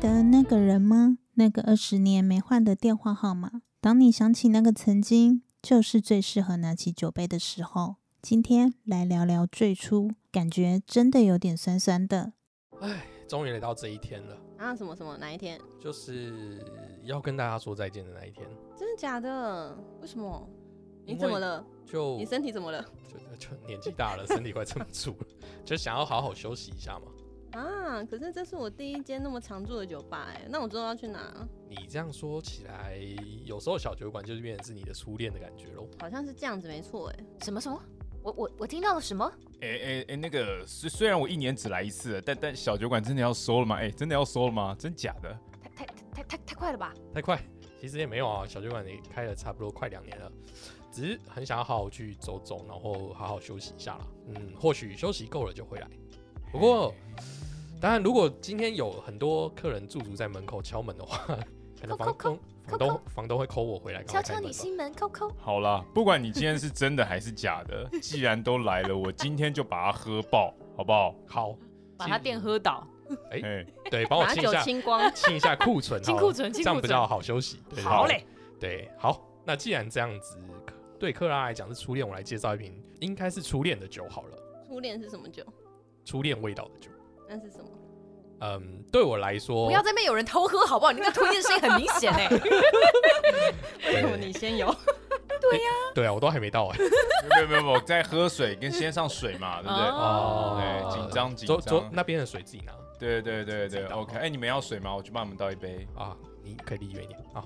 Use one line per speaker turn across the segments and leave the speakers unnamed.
得那个人吗？那个二十年没换的电话号码。当你想起那个曾经，就是最适合拿起酒杯的时候。今天来聊聊最初，感觉真的有点酸酸的。
唉，终于来到这一天了，
啊，什么什么哪一天？
就是要跟大家说再见的那一天。
真的假的？为什么？你怎么了？
就
你身体怎么了？
就就年纪大了，身体快撑不住了，就想要好好休息一下嘛。
啊，可是这是我第一间那么常住的酒吧哎，那我之后要去哪？
你这样说起来，有时候小酒馆就是变成是你的初恋的感觉喽。
好像是这样子，没错哎。
什么什么？我我我听到了什么？
哎哎哎，那个虽虽然我一年只来一次，但但小酒馆真的要收了吗？哎、真的要收了吗？真假的？
太太太太太快了吧？
太快，其实也没有啊，小酒馆也开了差不多快两年了，只是很想要好好去走走，然后好好休息一下啦。嗯，或许休息够了就回来。不过，当然，如果今天有很多客人驻足在门口敲门的话，可能房
扣扣
东房东房东会 call 我回来，
敲敲你心门，扣扣。
好了，不管你今天是真的还是假的，既然都来了，我今天就把它喝爆，好不好？
好，
把它店喝倒，
哎、
对，帮我清一下
清光。
清一下库存，
清库存清库存
这样比较好休息。对对对
好嘞，
对，好，那既然这样子，对克拉来讲是初恋，我来介绍一瓶应该是初恋的酒好了，
初恋是什么酒？
初恋味道的酒。
那是什么？
嗯，对我来说，
不要在那边有人偷喝好不好？你那个吞咽声音很明显哎。
为什么你先有？
对呀啊，我都还没到哎、
没有没有没有，在喝水跟先上水嘛，对不对？
哦
对，紧张紧张。
那边的水自己拿
对对对对，OK。哎、你们要水吗？我去帮你们倒一杯。
啊，你可以离远一点啊。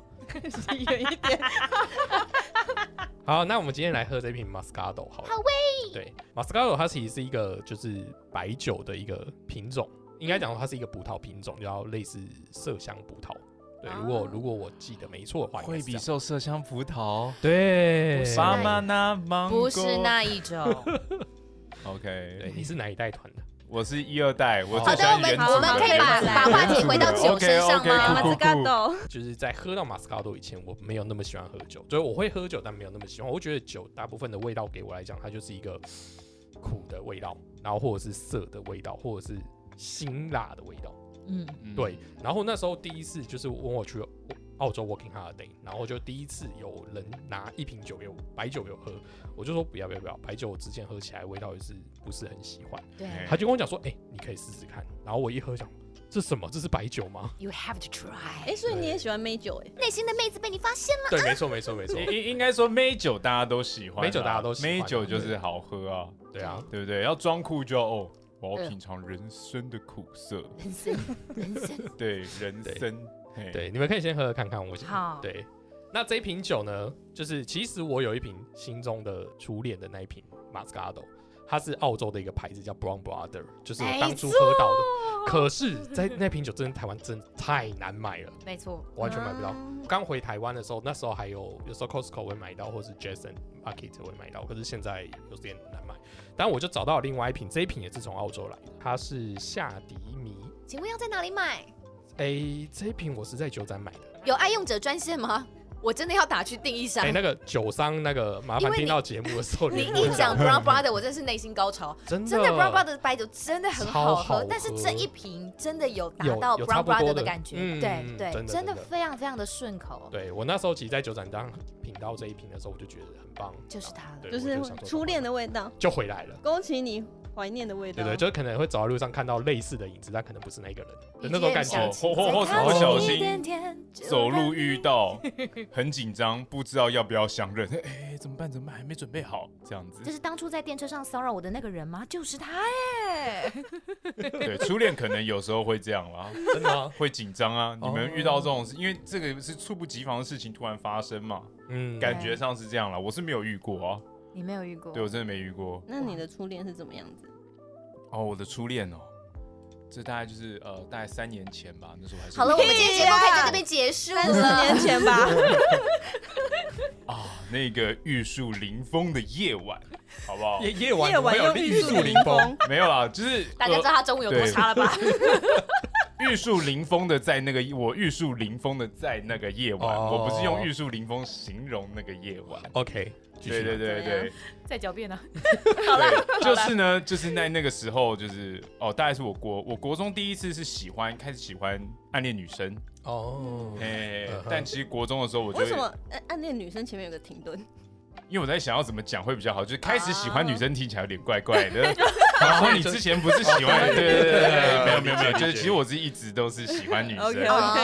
离远一点。
好，那我们今天来喝这瓶 Moscato 好了。
好
喂。对，Moscato 它其实是一个就是白酒的一个品种，应该讲说它是一个葡萄品种，叫类似麝香葡萄。对，如果
哦
如果我记得没错的话，应该
惠比
是这样
寿麝香葡萄，
对。
不是那一种。
OK，
对，你是哪一代团的？
我是一二代，我
好
好的，我们
最喜欢原
我们可以把把话题回到酒身上吗？
马 斯卡豆。
就是在喝到马斯卡多以前，我没有那么喜欢喝酒，所以我会喝酒，但没有那么喜欢。我觉得酒大部分的味道给我来讲，它就是一个苦的味道，然后或者是涩的味道，或者是辛辣的味道。
嗯，
嗯
对，然后那时候第一次就是问我去澳洲 working holiday，然后就第一次有人拿一瓶酒给我，白酒给我喝，我就说不要不要不要，白酒我之前喝起来味道也是不是很喜欢。
对
哎
他就跟我讲说，哎、你可以试试看。然后我一喝想，这什么？这是白酒吗
？，You have to try。
哎，所以你也喜欢美酒哎？
内心的妹子被你发现了。
对，没错没错没错。
应应 应该说美酒大家都喜欢啊，
美酒大家都喜欢啊
美酒就是好喝啊，
对啊，
对不对？要装酷就要哦，我要
嗯
品尝人生的苦涩，
人生，人生。
对人生，嘿，
对，你们可以先喝喝看看。我先
好
对，那这一瓶酒呢，就是其实我有一瓶心中的初恋的那一瓶马斯卡多，它是澳洲的一个牌子叫 Brown Brother，就是我当初喝到的。可是，在那瓶酒真的台湾真的太难买了，
没错，
完全买不到。
嗯
刚回台湾的时候，那时候还有有时候 Costco 会买到，或是 Jason Market 会买到，可是现在有点难买。但我就找到了另外一瓶，这一瓶也是从澳洲来的，它是夏迪米。
请问要在哪里买？
诶，这一瓶我是在酒展买的。
有爱用者专线吗？我真的要打去订一箱
哎、。那个酒商那个麻烦听到节目的时候
你一讲 Brown Brother，我真是内心高潮。
真的
真的 Brown Brother 的白酒真的很好喝，但是这一瓶真的有达到 Brown Brother
的
的感觉，
嗯
对对，
真的
真的非常非常的顺口，
对我那时候其实在酒展当品到这一瓶的时候，我就觉得很棒，
就是它了。
就是初恋的味道，
就回来了。
恭喜你怀念的味道。
对对，就可能会走在路上看到类似的影子，但可能不是那个人的那种感觉
哦。或或或是不小心走路遇
到，
很紧张，不知道要不要相认，哎，怎么办？怎么办？还没准备好，这样子。
就是当初在电车上骚扰我的那个人吗？就是他哎！
对，初恋可能有时候会这样啦，
真的吗？
会紧张啊。你们遇到这种事，因为这个是猝不及防的事情突然发生嘛，
嗯，
感觉上是这样了。我是没有遇过啊，
你没有遇过？
对我真的没遇过。
那你的初恋是怎么样子？
哦，我的初恋哦，这大概就是呃，大概三年前吧，那时候还是
好了，我们今天节目可以在这边结束
三十。年前吧。
啊，那个玉树临风的夜晚，好不好？
夜夜晚
夜晚
有
又玉树临
风，
风，
没有啦，就是
大家知道他中午有多差了吧？
呃玉树临风的在那个我玉树临风的在那个夜晚，
哦。
我不是用玉树临风形容那个夜晚。
OK，继续。
对对对对，
再狡辩呢？
对，就是呢，就是在那个时候，就是哦，大概是我国我国中第一次是喜欢开始喜欢暗恋女生，
哦，
哎、
嗯哼。
但其实国中的时候，我就
为什么暗暗恋女生前面有个停顿？
因为我在想要怎么讲会比较好，就是开始喜欢女
啊
生听起来有点怪怪的。然后你之前不是喜欢？对对对对，没有没有没有，就是其实我是一直都是喜欢女生。
OK，OK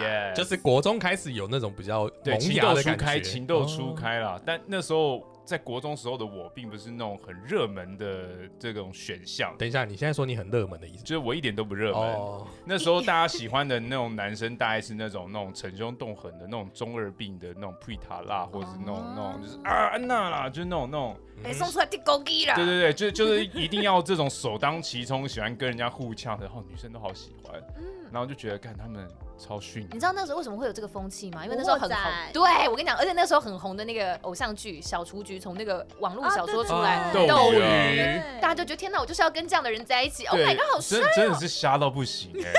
对耶，
就是国中开始有那种比较萌
对情
芽的感
窦初开，
觉，
情窦初
哦。
开啦。但那时候在国中时候的我，并不是那种很热门的这种选项，
等一下，你现在说你很热门的意思？
就是我一点都不热门。
哦，
那时候大家喜欢的那种男生，大概是那种那种逞凶斗狠的那种中二病的那种普塔拉，或者是那种那种就是啊安娜啦，就是那种那种，
哎，送出来地狗鸡了！
对对对，就就是一定要这种首当其冲，喜欢跟人家互呛的，然后女生都好喜欢，
嗯
然后就觉得看他们超逊
你。知道那时候为什么会有这个风气吗？因为那时候很红。对，我跟你讲，而且那时候很红的那个偶像剧《小雏菊》，从那个网络小说出来，
啊
斗
斗
鱼啊
鱼，大家就觉得天哪，我就是要跟这样的人在一起。Oh
对
my god，好帅
真！真的是瞎到不行哎、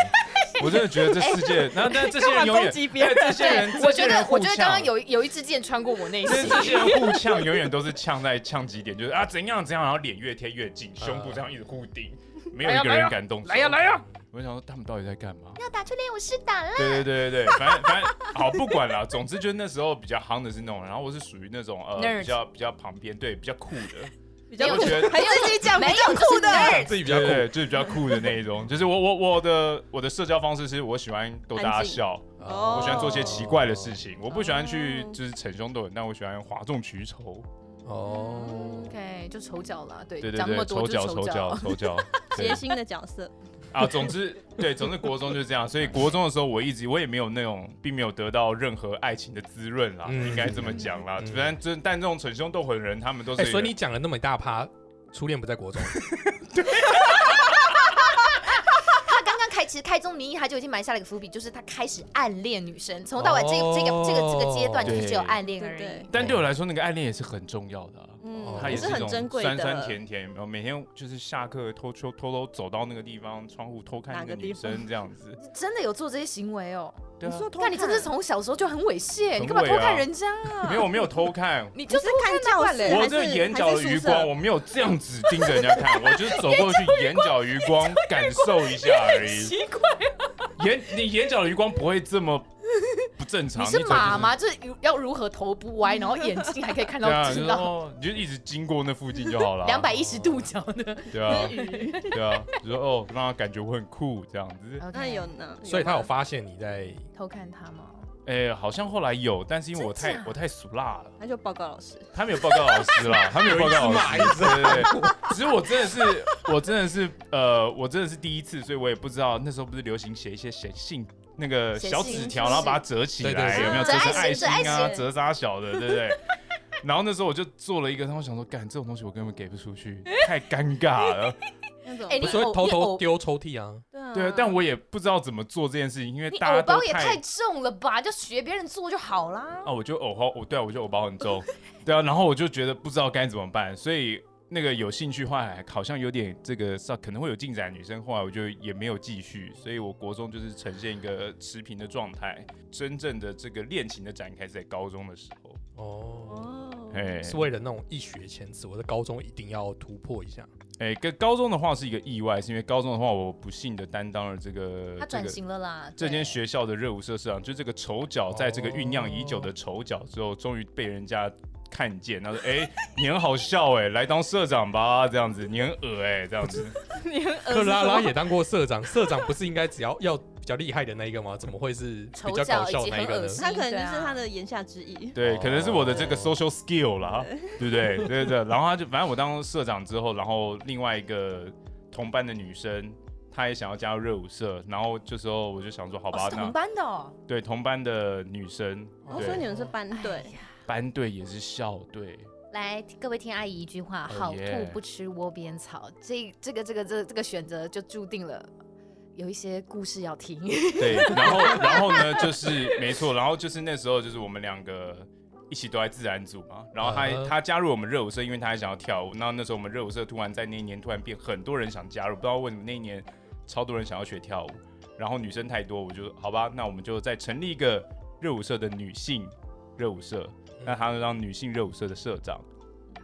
我真的觉得这世界，然后但这些人永远，
干嘛攻击别
这些人，
我觉得，我觉得刚刚
呛
有有一支箭穿过我内心。
这这些人互呛，永远都是呛在呛几点，就是啊怎样怎样，然后脸越贴越近，胸部这样一直互顶，没有一个人敢动手。
来呀来呀！
我想说他们到底在干嘛？
要打就练武师打了。
对对对对对，反正反正好不管了，总之就是那时候比较夯的是那种，然后我是属于那种呃比较比较旁边对比较酷的，
比较
觉得
还自己讲
没有
比较酷的，
自己比较
就是比较酷的那一种，就是我我我的我的社交方式是我喜欢逗大家笑，
哦。
我喜欢做些奇怪的事情，我不喜欢去
哦。
就是逞凶斗狠，但我喜欢哗众取宠。
哦
，OK，就丑角了，对，
对对对，
讲那么多
丑角。丑角丑角，对。
谐星的角色。
啊，总之对，总之国中就是这样，所以国中的时候我一直我也没有那种，并没有得到任何爱情的滋润啦，
嗯
应该这么讲啦。
嗯
虽然这但这种逞凶斗狠的人，他们都是
哎，所以你讲了那么一大趴，初恋不在国中，
他刚刚开，其实开宗明义他就已经埋下了一个伏笔，就是他开始暗恋女生，从头到尾这个、这个这个这个阶段就是只有暗恋而已。
对对
但对我来说，那个暗恋也是很重要的、啊。
嗯，
它也是
很珍贵的。
酸酸甜甜，然后每天就是下课偷偷偷偷走到那个地方，窗户偷看那个女生这样子。
真的有做这些行为哦？
对啊，
那你真的是从小时候就很猥亵，
很
你干嘛偷看人家啊？
没有，我没有偷看，
你就是
看
那
教室
我这个眼角的余光，我没有这样子盯着人家看，我就是走过去，眼角余光感受一下而已。
奇怪，
眼你眼角的余光不会这么不正常。
你是马吗？就是要如何头不歪，然后眼睛还可以看到知道
你就一直经过那附近就好了。
两百一十度角的。
对啊，对啊，就说哦，让他感觉我很酷这样子。
那有呢？
所以他有
吗
发现你在
偷看他吗？
哎，好像后来有，但是因为我太我太俗辣了。
他就报告老师。
他没有报告老师啦，他没有报告老师，对对对。只是我真的是，我真的是，呃，我真的是第一次，所以我也不知道那时候不是流行写一些写信那个小纸条，然后把它折起来，有没有
折
成爱心啊，折啥小的，对不对？然后那时候我就做了一个，然后我想说，干这种东西我根本给不出去，太尴尬了。
那种
哎你
不是会偷偷丢抽屉啊？
对啊
对啊，但我也不知道怎么做这件事情，因为大家
包也太
太
重了吧？就学别人做就好啦。
啊，我就偶包，我对啊，我就偶包很重，对啊，然后我就觉得不知道该怎么办，所以那个有兴趣后来好像有点这个上可能会有进展，女生后来我就也没有继续，所以我国中就是呈现一个持平的状态，真正的这个恋情的展开是在高中的时候，
哦，
哦，
哎
是为了那种一雪前耻，我在高中一定要突破一下。
哎，跟高中的话是一个意外，是因为高中的话我不幸的担当了这个
他转型了啦。
这间
对
学校的热舞社社长，就这个丑角，在这个酝酿已久的丑角之后，终于被人家看见，他说：“哎、你很好笑哎、来当社长吧，这样子，你很恶哎、这样子。
你很恶
克拉拉也当过社长，社长不是应该只要要比较厉害的那一个吗？怎么会是比较搞笑的那一个呢
他可能就是他的言下之意。
对，可能是我的这个
哦
social skill 啦，对不对？对对对。然后他就，反正我当社长之后，然后另外一个同班的女生，她也想要加入热舞社，然后这时候我就想说，好吧，
哦同班的哦，
对同班的女生，
哦，所以你
对，
们是班队
哎，呀
班队也是校队，
来，各位听阿姨一句话
：Oh
好兔不吃窝边草。这这个这个这这个选择就注定了有一些故事要听。
对，然后然后呢，就是没错，然后就是那时候就是我们两个一起都在自然组嘛，然后他、他加入我们热舞社，因为他还想要跳舞，然后那时候我们热舞社突然在那一年突然变很多人想加入，不知道为什么那一年超多人想要学跳舞，然后女生太多，我就好吧，那我们就再成立一个热舞社的女性热舞社，那他就当女性热舞社的社长，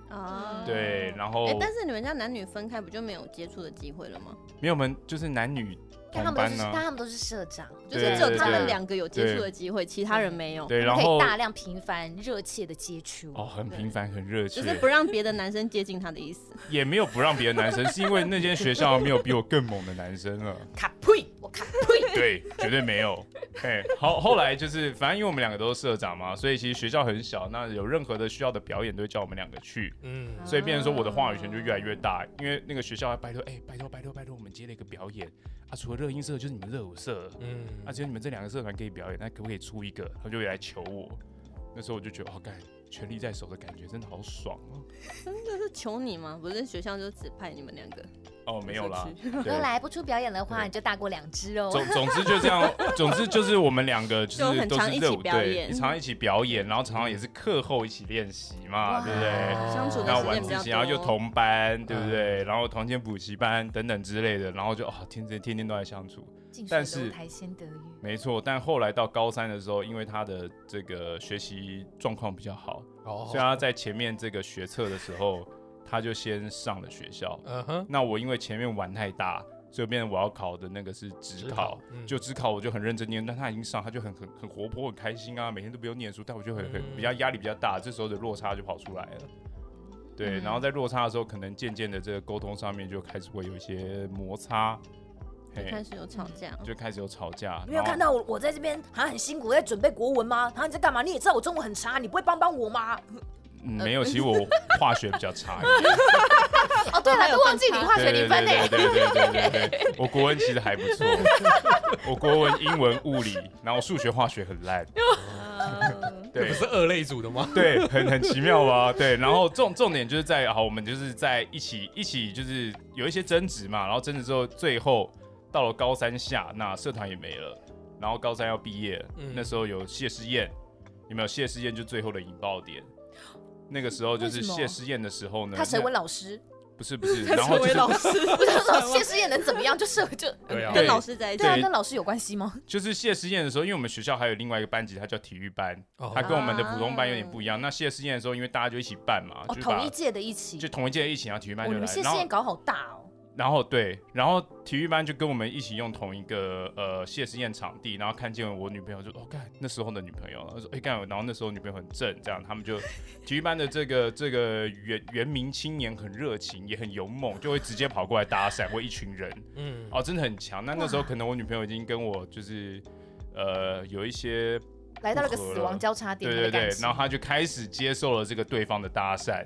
啊，
对，然后
哎，但是你们家男女分开，不就没有接触的机会了吗？
没有我们就是男女
但他们但他们都是社长，
就是只有他们
对
两个有接触的机会，其他人没有，
可
然后
以大量、频繁、热切的接触。
哦很频繁很热切，
就是不让别的男生接近他的意思。
也没有不让别的男生，是因为那间学校没有比我更猛的男生了。
卡呸！我卡呸！
对，绝对没有。哎，好，后来就是，反正因为我们两个都是社长嘛，所以其实学校很小，那有任何的需要的表演都会叫我们两个去，
嗯，
所以变成说我的话语权就越来越大，因为那个学校还拜托，哎，拜托拜托拜托，我们接了一个表演啊，除了热音社就是你们热舞社，
嗯，
啊，只有你们这两个社团可以表演，那可不可以出一个？他就会来求我，那时候我就觉得，哦，干，权力在手的感觉真的好爽哦。
真的是求你吗？不是学校就指派你们两个。
哦，没有啦，
如果来不出表演的话，你就大过两只哦。
总总之就这样，总之就是我们两个就
就是
都
常一起
是热舞队，
表演
常常一起表演，然后常常也是课后一起练习嘛，对不对？
相处的
然后
时间比较
晚自习，然后又。同班，对不对？然后同间补习班等等之类的，然后就哦，天天天天都在相处，
近
但是
台先得月。
没错。但后来到高三的时候，因为他的这个学习状况比较好，
哦
所以他在前面这个学测的时候，他就先上了学校。
嗯哼，
那我因为前面玩太大，所以变成我要考的那个是职
职
考
考，嗯
就职考我就很认真念，但他已经上，他就很很很活泼很开心啊，每天都不用念书，但我就很很
嗯
比较压力比较大，这时候的落差就跑出来了。对，
嗯
然后在落差的时候，可能渐渐的这个沟通上面就开始会有一些摩擦，嘿
就开始有吵架，
就开始有吵架。
没有看到我我在这边好像很辛苦在准备国文吗？然后你在干嘛？你也知道我中文很差，你不会帮帮我吗？
嗯没有，其实我 化学比较差一点。
哦，对了，都忘记你化学零分呢。
对对对对对对，我国文其实还不错，我国文、英文、物理，然后数学、化学很烂。
嗯
对
不，是二类组的吗？
对，很很奇妙吧？对，然后重重点就是在好，我们就是在一起一起就是有一些争执嘛，然后争执之后，最后到了高三下，那社团也没了，然后高三要毕业，
嗯
那时候有谢师宴，有没有谢师宴就最后的引爆点？那个时候就是谢师宴的时候呢，
他
成
为老师，
不是不是，然后就是
我想说谢师宴能怎么样？就是就
对啊
跟老师在一起
对，啊，跟老师有关系吗？
就是谢师宴的时候，因为我们学校还有另外一个班级，它叫体育班，
哦
它跟我们的普通班有点不一样。那谢师宴的时候，因为大家就一起办嘛，
哦，
就
同一届的一起。
就同一届一起，然后体育班
哦，
就来，然后
你们谢师宴搞好大哦。
然后对，然后体育班就跟我们一起用同一个呃谢师宴场地，然后看见我女朋友就哦干那时候的女朋友，他说哎干，然后那时候女朋友很正，这样他们就体育班的这个 这个原原名青年很热情，也很勇猛，就会直接跑过来搭讪，或一群人。
嗯，
哦，真的很强。那那时候可能我女朋友已经跟我就是呃有一些
来到了个死亡交叉点，
对对对，然后他就开始接受了这个对方的搭讪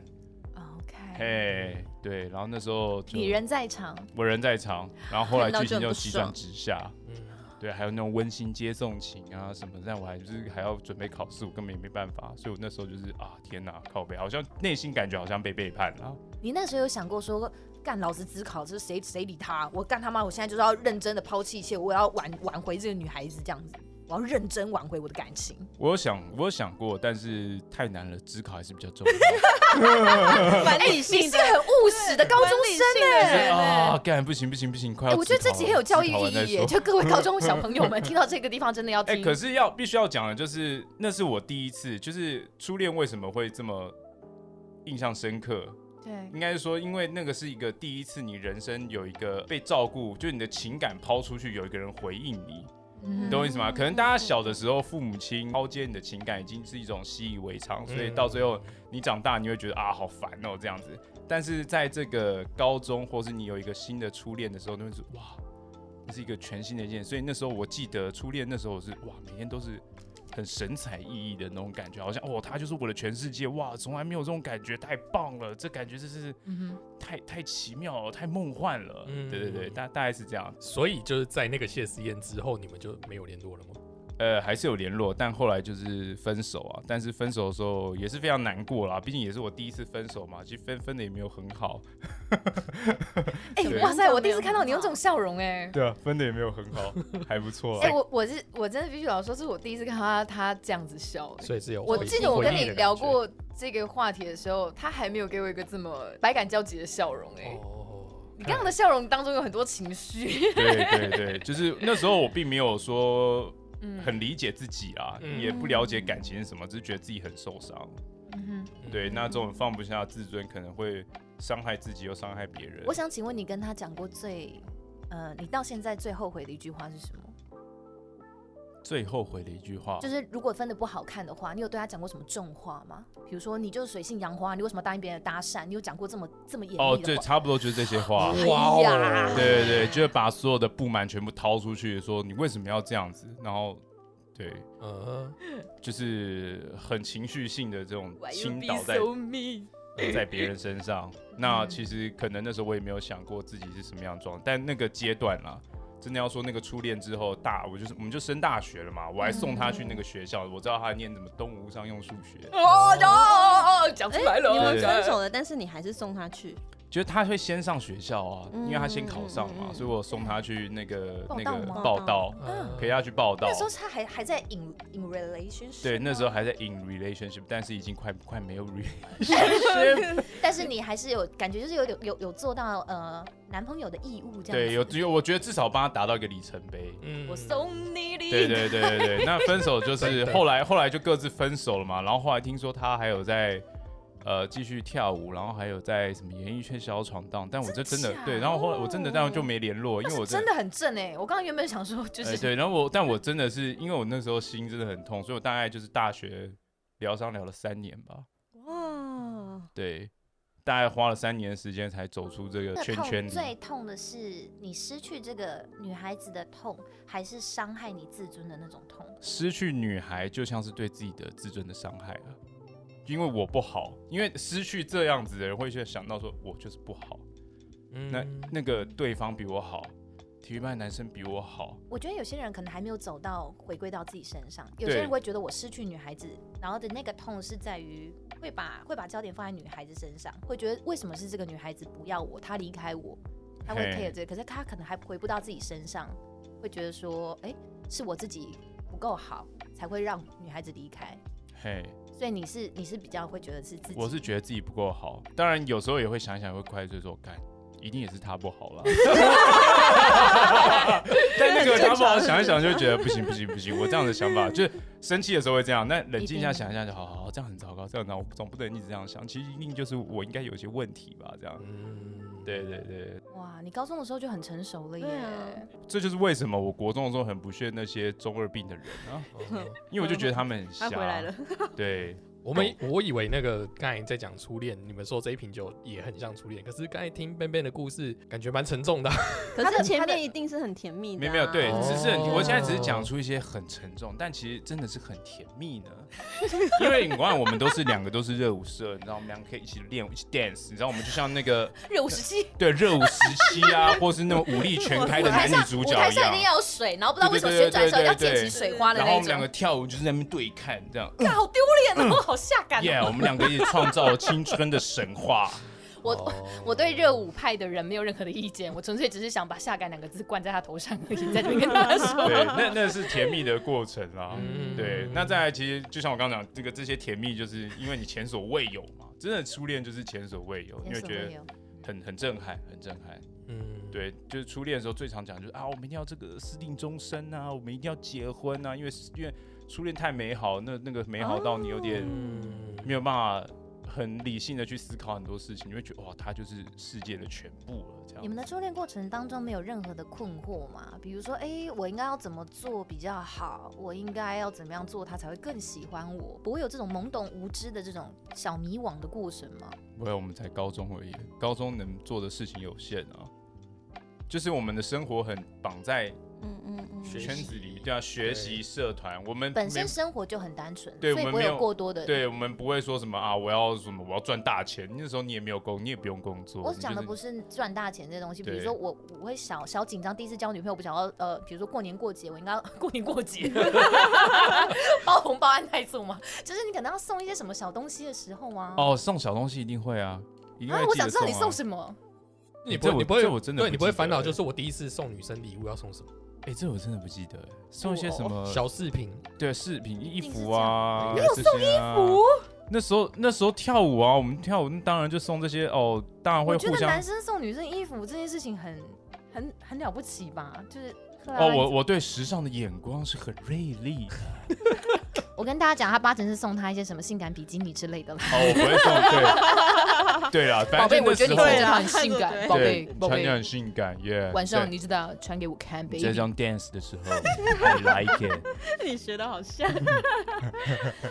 ，OK，
嘿，对，然后那时候
你人在场，
我人在场，然后后来 剧情
就
急转直下，
嗯
对，还有那种温馨接送情啊什么，但我还就是还要准备考试，我根本也没办法，所以我那时候就是啊天哪，靠背，好像内心感觉好像被背叛了。
你那时候有想过说，干老子只考，这是谁谁理他？我干他妈！我现在就是要认真的抛弃一切，我要挽挽回这个女孩子，这样子，我要认真挽回我的感情。
我有想，我有想过，但是太难了，只考还是比较重要。
蛮 理
你是个很务实的高中生哎、
就是啊，干不行不行不行，快
我觉得这集很有教育意义耶，就各位高中小朋友们 听到这个地方真的要。
可是要必须要讲的就是，那是我第一次，就是初恋为什么会这么印象深刻？
对，
应该是说，因为那个是一个第一次，你人生有一个被照顾，就是你的情感抛出去，有一个人回应你。
嗯
你懂我意思吗？可能大家小的时候，父母亲抛接你的情感已经是一种习以为常，所以到最后你长大，你会觉得啊，好烦哦这样子。但是在这个高中，或是你有一个新的初恋的时候，你会说哇，这是一个全新的一件。所以那时候我记得初恋那时候我是哇，每天都是很神采奕奕的那种感觉，好像哦，他就是我的全世界哇，从来没有这种感觉，太棒了，这感觉真是
嗯
太太奇妙了，太梦幻了。
嗯
对对对，大大概是这样。
所以就是在那个谢思燕之后，你们就没有联络了吗？
呃，还是有联络，但后来就是分手啊。但是分手的时候也是非常难过啦，毕竟也是我第一次分手嘛，其实分分的也没有很好。
哎、
对
哇塞！我第一次看到你用这种笑容、哎。
对啊，分的也没有很好，还不错
哎、我我是我真的必须老实说，这是我第一次看到他他这样子笑、哎
所以是有
我
回
记得我跟你聊过这个话题的时候，他还没有给我一个这么百感交集的笑容、哎、
哦，
你刚刚的笑容当中有很多情绪，
对对对，就是那时候我并没有说
嗯
很理解自己啊，
嗯
也不了解感情是什么，只是觉得自己很受伤。
嗯
对，那这种放不下自尊，可能会伤害自己又伤害别人。
我想请问你跟他讲过最，呃，你到现在最后悔的一句话是什么？
最后悔的一句话，
就是如果分的不好看的话，你有对他讲过什么重话吗？比如说你就是水性杨花，你为什么答应别人的搭讪？你有讲过这么这么严厉的话？
哦，对，差不多就是这些话。
哎
哇哦，
对对对，就是把所有的不满全部掏出去，说你为什么要这样子，然后对，
嗯，
就是很情绪性的这种倾倒在
so？
在别人身上。那其实可能那时候我也没有想过自己是什么样的状态，但那个阶段啦。真的要说那个初恋之后大，我就是我们就升大学了嘛，我还送他去那个学校，我知道他念什么东吴商用数学，
哦哦哦哦，讲出来了，
你们分手了，但是你还是送他去，
就是他会先上学校啊，因为他先考上嘛，所以我送他去那个那个
报道
陪他去报道
那。时候他还还在 in in relationship，
对，那时候
吗
还在 in relationship，但是已经快快没有 relationship。
但是你还是有感觉，就是有有有有做到呃男朋友的义务这样子。
对，有有，我觉得至少帮他达到一个里程碑。
嗯
我送你礼。
对对对对对，那分手就 是后来后来就各自分手了嘛，然后后来听说他还有在呃继续跳舞，然后还有在什么演艺圈小闯荡，但我这真的
假
对，然后后来我真的这样就没联络，因为我
真的很正哎！我刚刚原本想说，就是
哎对，然后我但我真的是因为我那时候心真的很痛，所以我大概就是大学疗伤疗了三年吧，
哇，
对，大概花了三年时间才走出这个圈圈
痛最。痛的是你失去这个女孩子的痛，还是伤害你自尊的那种痛？
失去女孩就像是对自己的自尊的伤害啊，因为我不好，因为失去这样子的人会去想到说我就是不好，
嗯。
那那个对方比我好，体育班男生比我好，
我觉得有些人可能还没有走到回归到自己身上，有些人会觉得我失去女孩子，然后的那个痛是在于会把会把焦点放在女孩子身上，会觉得为什么是这个女孩子不要我，她离开我，她会
嘿。
care 这个，可是她可能还回不到自己身上，会觉得说，哎、是我自己不够好，才会让女孩子离开。
嘿，
所以你是你是比较会觉得是自己，
我是觉得自己不够好，当然有时候也会想一想，会怪罪说，干，一定也是他不好了。但那个他不好，想一想就会觉得不行不行不行，我这样的想法就是生气的时候会这样，那冷静一下想一下就好好好，这样很糟糕，这样那我总不能一直这样想，其实一定就是我应该有一些问题吧，这样。
嗯
对对对，
哇，你高中的时候就很成熟了耶。
这就是为什么我国中的时候很不屑那些中二病的人啊，
哦
因为我就觉得他们很瞎。
他回来了，
对，
我们我以为那个刚才在讲初恋，你们说这一瓶酒也很像初恋，可是刚才听 Ben Ben 的故事，感觉蛮沉重的啊。
可是前面一定是很甜蜜的、啊，
没有没有，对，只是很
哦
我现在只是讲出一些很沉重，但其实真的是很甜蜜呢。因为你看，我们都是两个都是热舞社，你知道，我们两个可以一起练，一起 dance，你知道，我们就像那个
热舞时期，
对热舞时期啊，或是那种武力全开的男女主角一样
台上一定。要有水，然后不知道为什么旋转的时候要溅起水花的那种
然后我们两个。跳舞就是在那边对看，这样。
干好丢脸哦，下感
耶、我们两个一起创造青春的神话。
我我对热舞派的人没有任何的意见，我纯粹只是想把下感两个字冠在他头上而已，在这边跟大家说。
对，那那是甜蜜的过程啦。
嗯
对，那再来，其实就像我刚刚讲，这个这些甜蜜，就是因为你前所未有嘛，真的初恋就是前所未有，你会觉得很很震撼，很震撼。
嗯，
对，就是初恋的时候最常讲就是啊，我们一定要这个私定终身啊，我们一定要结婚啊，因为因为初恋太美好，那那个美好到你有点
嗯，
没有办法很理性的去思考很多事情，你会觉得哇，他就是世界的全部了。这样
你们的初恋过程当中没有任何的困惑吗？比如说，哎、我应该要怎么做比较好？我应该要怎么样做他才会更喜欢我？不会有这种懵懂无知的这种小迷惘的过程吗？
不会，我们才高中而已，高中能做的事情有限啊。就是我们的生活很绑在
嗯嗯嗯，
圈子里，对啊，学习社团，我们
本身生活就很单纯，
对
所以不会有
我们没有
过多的。
对我们不会说什么啊，我要什么，我要赚大钱。那时候你也没有工，你也不用工作。
我讲的不是赚大钱这些东西，比如说我我会小小紧张，第一次交女朋友，我不想要呃，比如说过年过节，我应该 过年过节 包红包按太做嘛，就是你可能要送一些什么小东西的时候啊。
哦，送小东西一定会啊，一定
啊
会，记得
我想知道你
啊
送什么。
你不会你不会
我真的
对你不会烦恼就是我第一次送女生礼物要送什么
哎、这我真的不记得欸，送一些什么
小饰品，
对饰品、衣服啊，
你
有
送衣服？那时候那时候跳舞啊，我们跳舞那当然就送这些哦，当然会
我觉得
互相
男生送女生衣服这件事情很很很了不起吧？就是克拉
哦，我我对时尚的眼光是很锐利的。
我跟大家讲，他八成是送他一些什么性感比基尼之类的了。
哦，我不会送，对 对啦，
宝贝，
反正
我觉得你穿这套很性感，
对
宝贝
对，
宝贝。
穿着很性感耶。
晚上你知道穿给我看，baby。
在这样 dance 的时候，I like it。
你学的好像，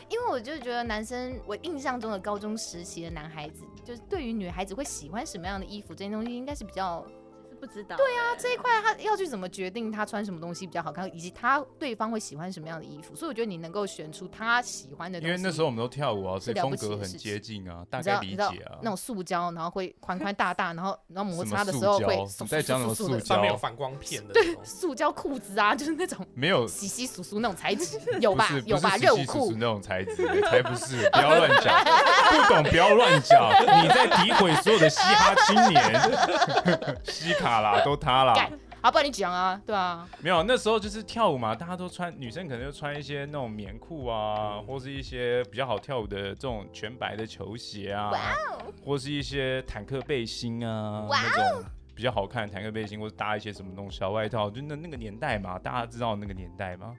因为我就觉得男生，我印象中的高中时期的男孩子，就是对于女孩子会喜欢什么样的衣服这些东西，应该是比较
是不知道。对啊，
这一块他要去怎么决定他穿什么东西比较好看，以及他对方会喜欢什么样的衣服。所以我觉得你能够选出他喜欢的东西，
因为那时候我们都跳舞啊，所以风格很接近啊，大概理解啊。
那种塑胶，然后会宽宽大大，然后然后摩擦的时候会
在讲什么
嗖嗖嗖的
塑胶
没有反光片的对，
塑胶裤子啊，就是那种
没有
稀稀疏疏那种材质，有吧有吧，热裤。
那种材质，才不是！不要乱讲，不懂不要乱讲，你在诋毁所有的嘻哈青年，嘻卡啦，都他啦
干。好，不然你讲啊，对啊，
没有，那时候就是跳舞嘛，大家都穿，女生可能就穿一些那种棉裤啊，
嗯
或是一些比较好跳舞的这种全白的球鞋啊，
哇哦
或是一些坦克背心啊，那种比较好看的坦克背心，或者搭一些什么那种小外套，就那那个年代嘛，大家知道那个年代嘛，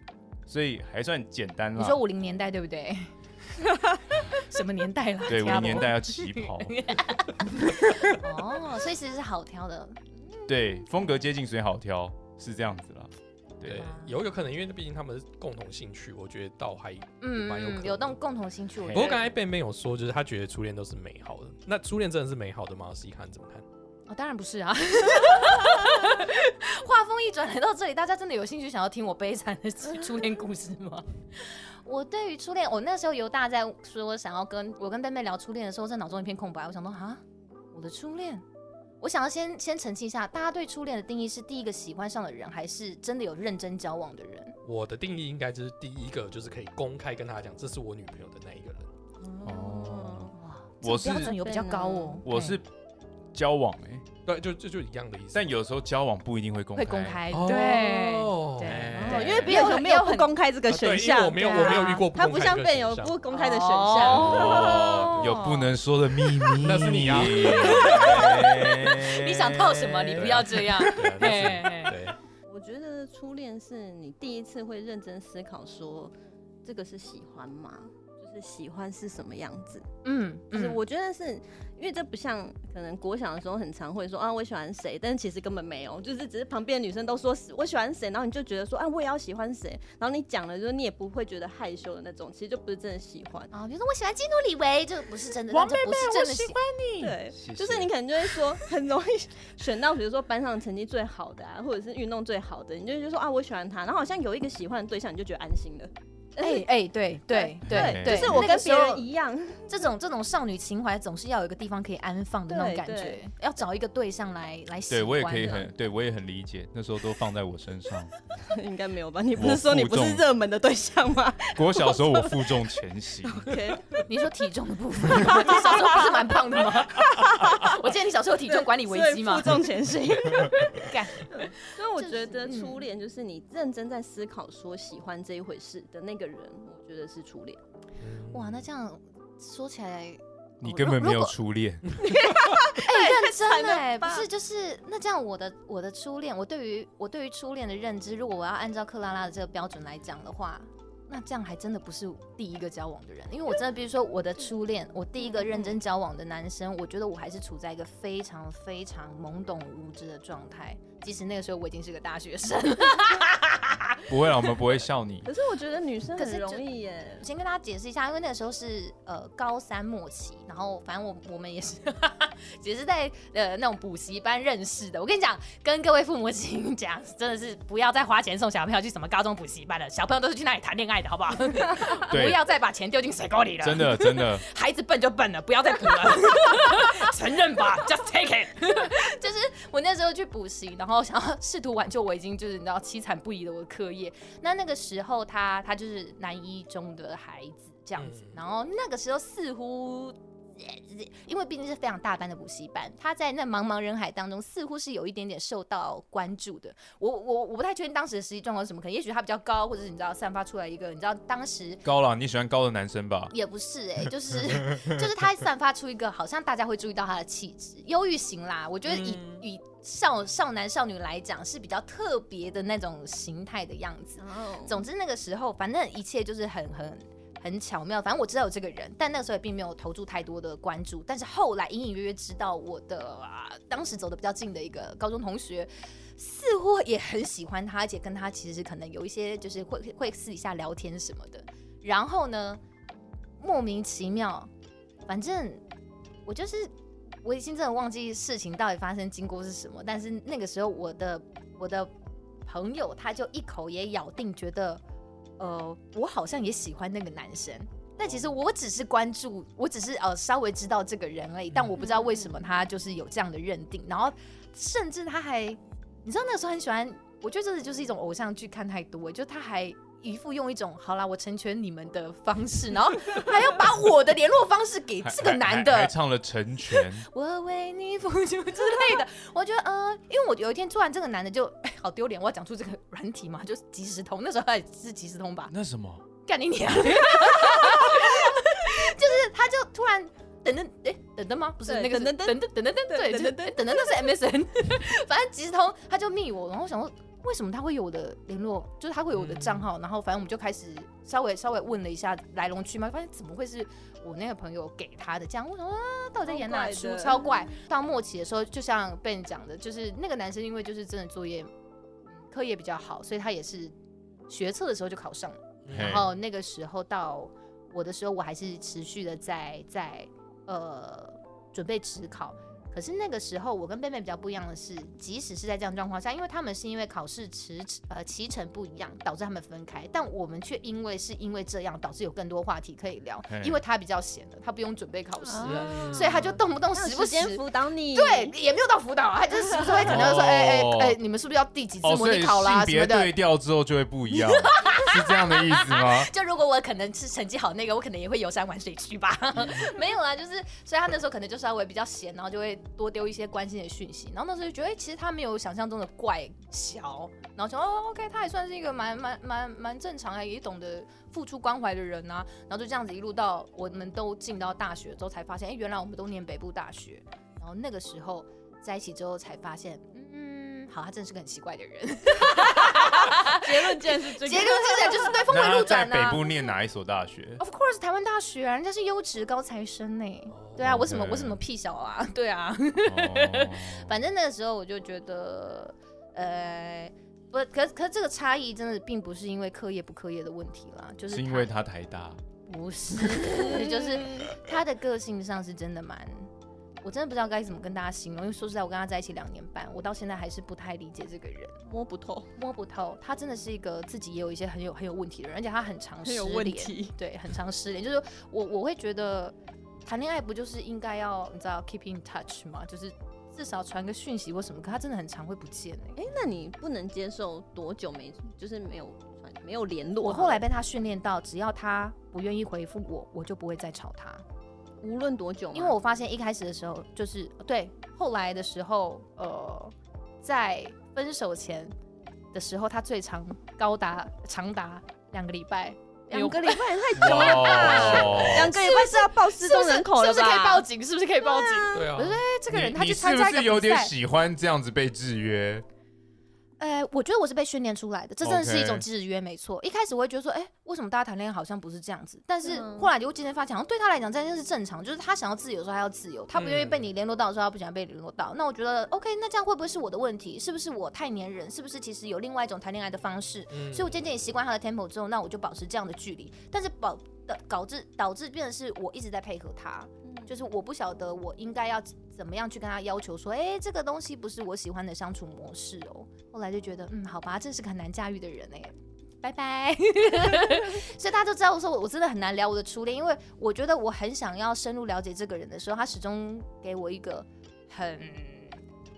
所以还算简单啦。
你说五零年代对不对？什么年代了？
对，五零年代要旗袍，
哦，所以其实是好挑的。
对，风格接近，所以好挑，是这样子啦。
对
对，，
有有可能，因为毕竟他们是共同兴趣，我觉得倒还。
嗯
蛮有可能
有那种共同兴趣，
不过刚才贝贝有说，就是他觉得初恋都是美好的，那初恋真的是美好的吗？实际看怎么看？
哦，当然不是啊。话锋一转来到这里，大家真的有兴趣想要听我悲惨的初恋故事吗？我对于初恋，我那时候犹大在说想要跟我跟贝贝聊初恋的时候，在脑中一片空白。我想说啊，我的初恋，我想要先先澄清一下，大家对初恋的定义是第一个喜欢上的人，还是真的有认真交往的人？
我的定义应该就是第一个，就是可以公开跟他讲这是我女朋友的那一个人。
哦，
哇，
我是
这标准有比较高哦。
我是交往哎、
对，就就就一样的意思。
但有时候交往不一定会公开。
会公开，
哦。
对
哦
对
因为别人没有不公开这个选项，
我没有
啊。
我没有遇过不
它不像被有不公开的选项。
哦，有不能说的秘密，
那是你啊。
你想套什么？你不要这样。
我觉得初恋是你第一次会认真思考说，这个是喜欢吗？就是喜欢是什么样子？
嗯，
就是
嗯
我觉得是因为这不像可能国小的时候很常会说啊我喜欢谁，但是其实根本没有，就是只是旁边的女生都说是我喜欢谁，然后你就觉得说啊我也要喜欢谁，然后你讲了就是你也不会觉得害羞的那种，其实就不是真的喜欢。
啊，比如说我喜欢基努里维，这个不是真的，那这不是真的喜欢
你。对，
就是你可能就会说很容易选到，比如说班上成绩最好的啊，或者是运动最好的，你就觉得说啊我喜欢他，然后好像有一个喜欢的对象，你就觉得安心了。
哎哎，对对对
对，就是我跟别人一样，
这种这种少女情怀总是要有一个地方可以安放的那种感觉，要找一个对象来来喜欢。
对我也可以很，对我也很理解，那时候都放在我身上。
应该没有吧？你不是说你不是热门的对象吗
我小时候我负重 前行
，？OK，
你说体重的部分，你小时候不是蛮胖的吗？我记得你小时候体重管理危机嘛
负。重前行。
干
所以我觉得初恋就是你认真在思考说喜欢这一回事的那个人，我觉得是初恋。
哇，那这样说起来，
你根本没有初恋。
哎、认真哎、不是，就是那这样，我的我的初恋，我对于我对于初恋的认知，如果我要按照克拉拉的这个标准来讲的话，那这样还真的不是第一个交往的人，因为我真的比如说我的初恋，我第一个认真交往的男生，我觉得我还是处在一个非常非常懵懂无知的状态，即使那个时候我已经是个大学生。
不会了，我们不会笑你。
可是我觉得女生
可是就
很容易耶。
先跟大家解释一下，因为那个时候是呃高三末期，然后反正我我们也是 也是在呃那种补习班认识的。我跟你讲，跟各位父母亲讲，真的是不要再花钱送小朋友去什么高中补习班了，小朋友都是去那里谈恋爱的，好不好？不，要再把钱丢进水沟里了。
真的真的，
孩子笨就笨了，不要再补了，承认吧，just take it。就是我那时候去补习，然后想要试图挽救我已经就是你知道凄惨不已的我的课业。那那个时候他他就是南一中的孩子这样子，然后那个时候似乎。因为毕竟是非常大班的补习班，他在那茫茫人海当中，似乎是有一点点受到关注的。我我我不太确定当时的实际状况是什么，可能也许他比较高，或者是你知道散发出来一个，你知道当时
高了，你喜欢高的男生吧？
也不是哎、就是就是他散发出一个好像大家会注意到他的气质，忧郁型啦。我觉得以、以少少男少女来讲是比较特别的那种形态的样子。
哦，
总之那个时候，反正一切就是很很很巧妙。反正我知道有这个人，但那时候也并没有投注太多的关注。但是后来隐隐约约知道我的、啊、当时走的比较近的一个高中同学。似乎也很喜欢他，而且跟他其实可能有一些就是会会私底下聊天什么的。然后呢，莫名其妙，反正我就是我已经真的忘记事情到底发生经过是什么，但是那个时候我的我的朋友他就一口也咬定，觉得呃我好像也喜欢那个男生。但其实我只是关注，我只是呃稍微知道这个人而已，但我不知道为什么他就是有这样的认定，然后甚至他还，你知道那个时候很喜欢，我觉得这就是一种偶像剧看太多，就他还一副用一种好啦，我成全你们的方式，然后还要把我的联络方式给这个男
还还
的，
唱了成全，
我为你付出之类的。我觉得，呃，因为我有一天突然这个男的就，哎，好丢脸，我要讲出这个软体嘛，就是即时通，那时候还是即时通吧，
那什么？
干你娘！就是他就突然等等，哎、等等吗？不是那个是
等等
等等等等等，对，就是
等等
等等那是 MSN，反正即时通他就密我，然后我想说为什么他会有我的联络，就是他会有我的账号，然后反正我们就开始稍微稍微问了一下来龙去脉，发现怎么会是我那个朋友给他的这样？我想说、啊、到底在演哪出？
超怪
超怪！到末期的时候，就像被你讲的，就是那个男生因为就是真的作业，嗯课业比较好，所以他也是学测的时候就考上了。然后那个时候到我的时候，我还是持续的在在呃准备职考。可是那个时候，我跟贝贝比较不一样的是，即使是在这样状况下，因为他们是因为考试迟呃期程不一样，导致他们分开，但我们却因为是因为这样，导致有更多话题可以聊。因为他比较闲了，他不用准备考试了，
啊
所以他就动不动时不时
辅导你，
对，也没有到辅导啊，他就是时不时会可能会说，哎哎
哦
哎，你们是不是要第几次
哦，
模拟考啦什么的？
对调之后就会不一样，是这样的意思吗？
就如果我可能是成绩好那个，我可能也会游山玩水去吧。没有啦，就是所以他那时候可能就稍微比较闲，然后就会多丢一些关心的讯息。然后那时候就觉得，哎、其实他没有想象中的怪小，然后说哦，OK，他还算是一个蛮蛮蛮蛮正常啊，也懂得付出关怀的人啊。然后就这样子一路到我们都进到大学之后，才发现，哎、原来我们都念北部大学。然后那个时候在一起之后，才发现，嗯，好，他真是个很奇怪的人。
结论竟然是这个，
结论听起来就是对峰回路转啊。
北部念哪一所大学
？Of course，台湾大学啊，人家是优质高材生呢。对啊，我什么我什么屁小啊？对啊，
哦
反正那个时候我就觉得，呃，不，可可是这个差异真的并不是因为课业不课业的问题啦，就是
是因为他台大，
不是，就是他的个性上是真的蛮。我真的不知道该怎么跟大家形容，因为说实在，我跟他在一起两年半，我到现在还是不太理解这个人，
摸不透，
摸不透。他真的是一个自己也有一些很有很有问题的人，而且他很常失
很有问
联。
题。
对，很常失联。就是我我会觉得谈恋爱不就是应该要你知道 keep in touch 吗？就是至少传个讯息或什么，可他真的很常会不见哎、
哎，那你不能接受多久没，就是没有传没有联络？
我后来被他训练到，只要他不愿意回复我，我就不会再吵他。
无论多久，
因为我发现一开始的时候就是对，后来的时候，呃，在分手前的时候，他最长高达长达两个礼拜。
两个礼拜也太久了吧？
哦
两个礼拜是要报失踪人口了吧？
是不是可以报警？是不是可以报警？
对啊
我，说，哎、这个人他去
你是不
参加一个比
是有点，喜欢这样子被制约？
我觉得我是被训练出来的，这真的是一种制约，没错。一开始我会觉得说，哎、为什么大家谈恋爱好像不是这样子？但是
嗯
后来就渐渐发现，好像对他来讲这件事正常，就是他想要自由的时候他要自由，他不愿意被
嗯
你联络到的时候他不想被联络到。那我觉得 OK，那这样会不会是我的问题？是不是我太黏人？是不是其实有另外一种谈恋爱的方式？
嗯
所以我渐渐也习惯他的 tempo 之后，那我就保持这样的距离，但是保的导致导致变成是我一直在配合他，就是我不晓得我应该要怎么样去跟他要求说，哎、这个东西不是我喜欢的相处模式哦。后来就觉得，嗯，好吧，这是个很难驾驭的人哎、拜拜。所以大家都知道我说我我真的很难聊我的初恋，因为我觉得我很想要深入了解这个人的时候，他始终给我一个很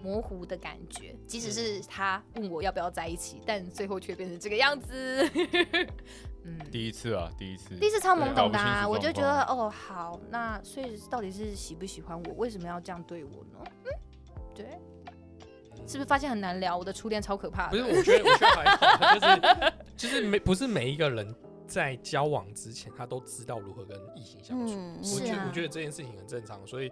模糊的感觉，即使是他问我要不要在一起，但最后却变成这个样子。嗯，
第一次啊，第一次，
第一次超懵懂的、啊，我就觉得哦好，那所以到底是喜不喜欢我？为什么要这样对我呢？嗯，对，是不是发现很难聊？我的初恋超可怕的。
不是，我觉得我觉得还好，就是就是每不是每一个人在交往之前，他都知道如何跟异性相处。
嗯
我觉得、
啊
我觉得这件事情很正常，所以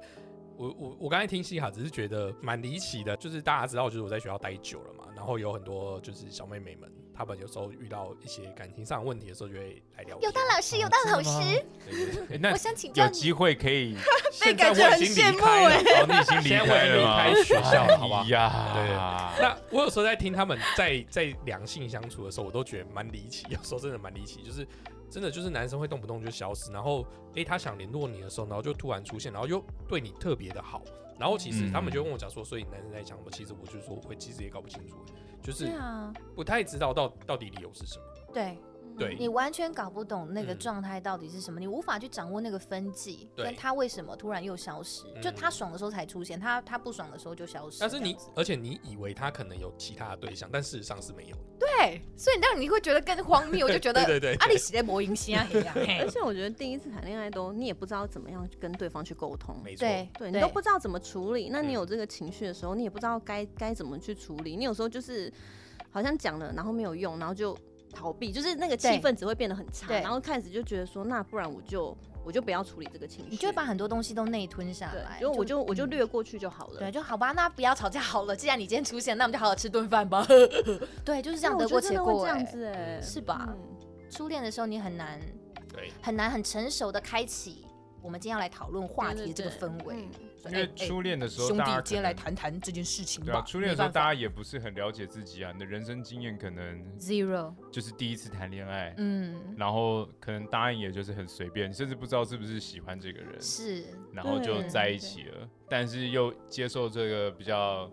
我我我刚才听西卡只是觉得蛮离奇的，就是大家知道，就是我在学校待久了嘛，然后有很多就是小妹妹们，她们有时候遇到一些感情上的问题的时候，就会来聊。
有当老师，有当老师，
对对对
那
我想请教
有机
你。
会可以，
现在我已经离开了，
哦，你已经离
现在我已经离
开了吗？
开学校了，好不好
哎？呀，
对那我有时候在听他们在在良性相处的时候，我都觉得蛮离奇，有时候真的蛮离奇，就是真的就是男生会动不动就消失，然后诶、他想联络你的时候，然后就突然出现，然后又对你特别的好，然后其实
嗯
他们就问我讲说，所以男生在讲什么？其实我就说我其实也搞不清楚，就是不太知道到到底理由是什么。
对
对
你完全搞不懂那个
嗯
状态到底是什么，你无法去掌握那个分际，
对
跟他为什么突然又消失。就
嗯
他爽的时候才出现，他他不爽的时候就消失。
但是你而且你以为他可能有其他的对象，但事实上是没有的。
对，所以让你会觉得更荒谬，我就觉得
对对对
阿里洗在魔音虾黑啊，嘿
而且我觉得第一次谈恋爱都你也不知道怎么样跟对方去沟通，
没错，
对
对你都不知道怎么处理。那
嗯
你有这个情绪的时候，你也不知道该该怎么去处理。你有时候就是好像讲了，然后没有用，然后就逃避，就是那个气氛只会变得很差。然后开始就觉得说，那不然我就我就不要处理这个情绪，
你就会把很多东西都内吞下来，
对，就我就我就
嗯
略过去就好了。
对，就好吧，那不要吵架好了。既然你今天出现，那我们就好好吃顿饭吧。对，就是这样得过且过、
这样
欸。
子哎，
是吧
嗯
初恋的时候，你很难
对，
很难很成熟的开启我们今天要来讨论话题的这个氛围。
嗯。
因为初恋的时候，
兄弟
大家，
今天来谈谈这件事情吧。
对啊，初恋的时候大家也不是很了解自己啊，你的人生经验可能
zero，
就是第一次谈恋爱，
嗯，
然后可能答应也就是很随便，甚至不知道是不是喜欢这个人，
是。
然后就在一起了，但是又接受这个比较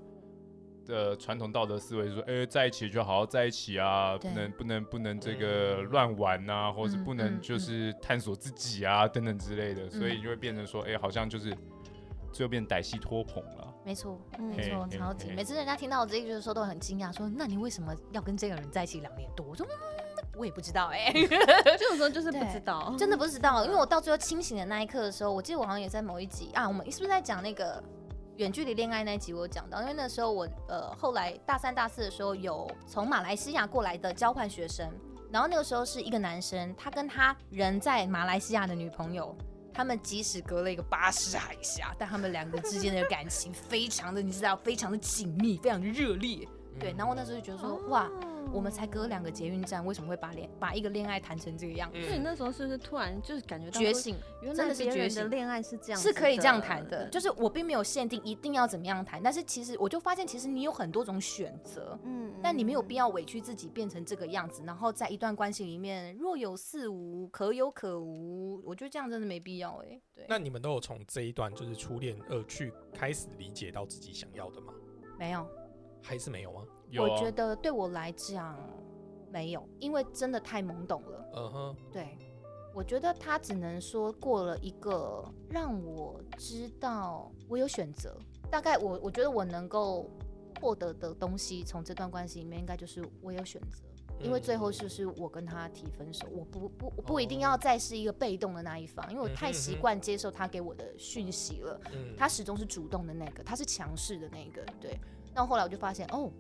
的传统道德思维，说，哎、在一起就好好在一起啊，不能不能不能这个乱玩啊，或者不能
嗯
就是探索自己啊，等等之类的，所以就会变成说，哎、好像就是最后变歹戏拖棚了。
没错，
嗯
没错，超级。每次人家听到我这个的时候，都很惊讶，说：“那你为什么要跟这个人在一起两年多？”我说：“嗯，我也不知道哎、
这种时候就是不知道，
真的不知道，因为我到最后清醒的那一刻的时候，我记得我好像也在某一集啊，我们是不是在讲那个远距离恋爱那一集？我有讲到，因为那时候我呃后来大三大四的时候有从马来西亚过来的交换学生，然后那个时候是一个男生，他跟他人在马来西亚的女朋友。他们即使隔了一个巴士海峡，但他们两个之间的感情非常的，你知道，非常的紧密，非常热烈。对，然后我那时候就觉得说，哇，我们才隔两个捷运站，为什么会把恋把一个恋爱谈成这个样子？
所以你那时候是不是突然就是感觉到，
觉醒，
原
真的是
来别人
觉醒
的恋爱是这样，
是可以这样谈的，就是我并没有限定一定要怎么样谈，但是其实我就发现，其实你有很多种选择，
嗯
但你没有必要委屈自己变成这个样子，然后在一段关系里面若有似无，可有可无，我觉得这样真的没必要哎、对，
那你们都有从这一段就是初恋二去开始理解到自己想要的吗？
没有，
还是没有吗？
有啊
我觉得对我来讲没有，因为真的太懵懂了。
嗯哼，
对，我觉得他只能说过了一个让我知道我有选择。大概我我觉得我能够获得的东西，从这段关系里面，应该就是我有选择。因为最后
嗯
就是我跟他提分手，我不不我不一定要再是一个被动的那一方，因为我太习惯接受他给我的讯息了。
嗯
他始终是主动的那个，他是强势的那个，对。那后来我就发现，哦，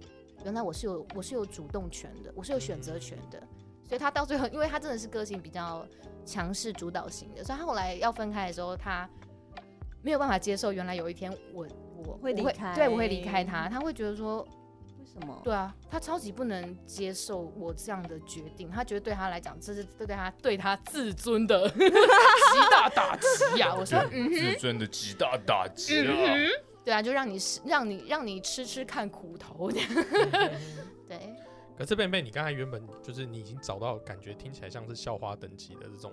原来我是有我是有主动权的，我是有选择权的。所以他到最后，因为他真的是个性比较强势、主导型的，所以他后来要分开的时候，他没有办法接受，原来有一天我我我
会离开
对我会离开他，他会觉得说。
为什么？
对啊，他超级不能接受我这样的决定，他觉得对他来讲，这是对他对他自尊的 极大打击呀、我说，嗯
自，尊的极大打击啊！
对啊，就让你吃，让你让你吃吃看苦头，对，
可是贝贝，你刚才原本就是你已经找到感觉听起来像是校花等级的这种，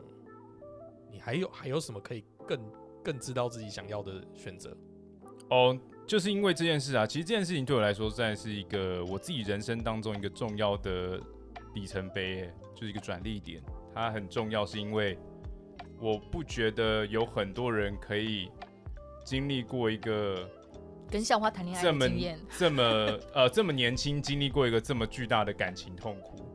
你还有还有什么可以更更知道自己想要的选择？
哦，就是因为这件事啊，其实这件事情对我来说，算是一个我自己人生当中一个重要的里程碑，就是一个转捩点。它很重要，是因为我不觉得有很多人可以经历过一个
跟校花谈恋爱
这么
的经验，
这么呃这么年轻，经历过一个这么巨大的感情痛苦。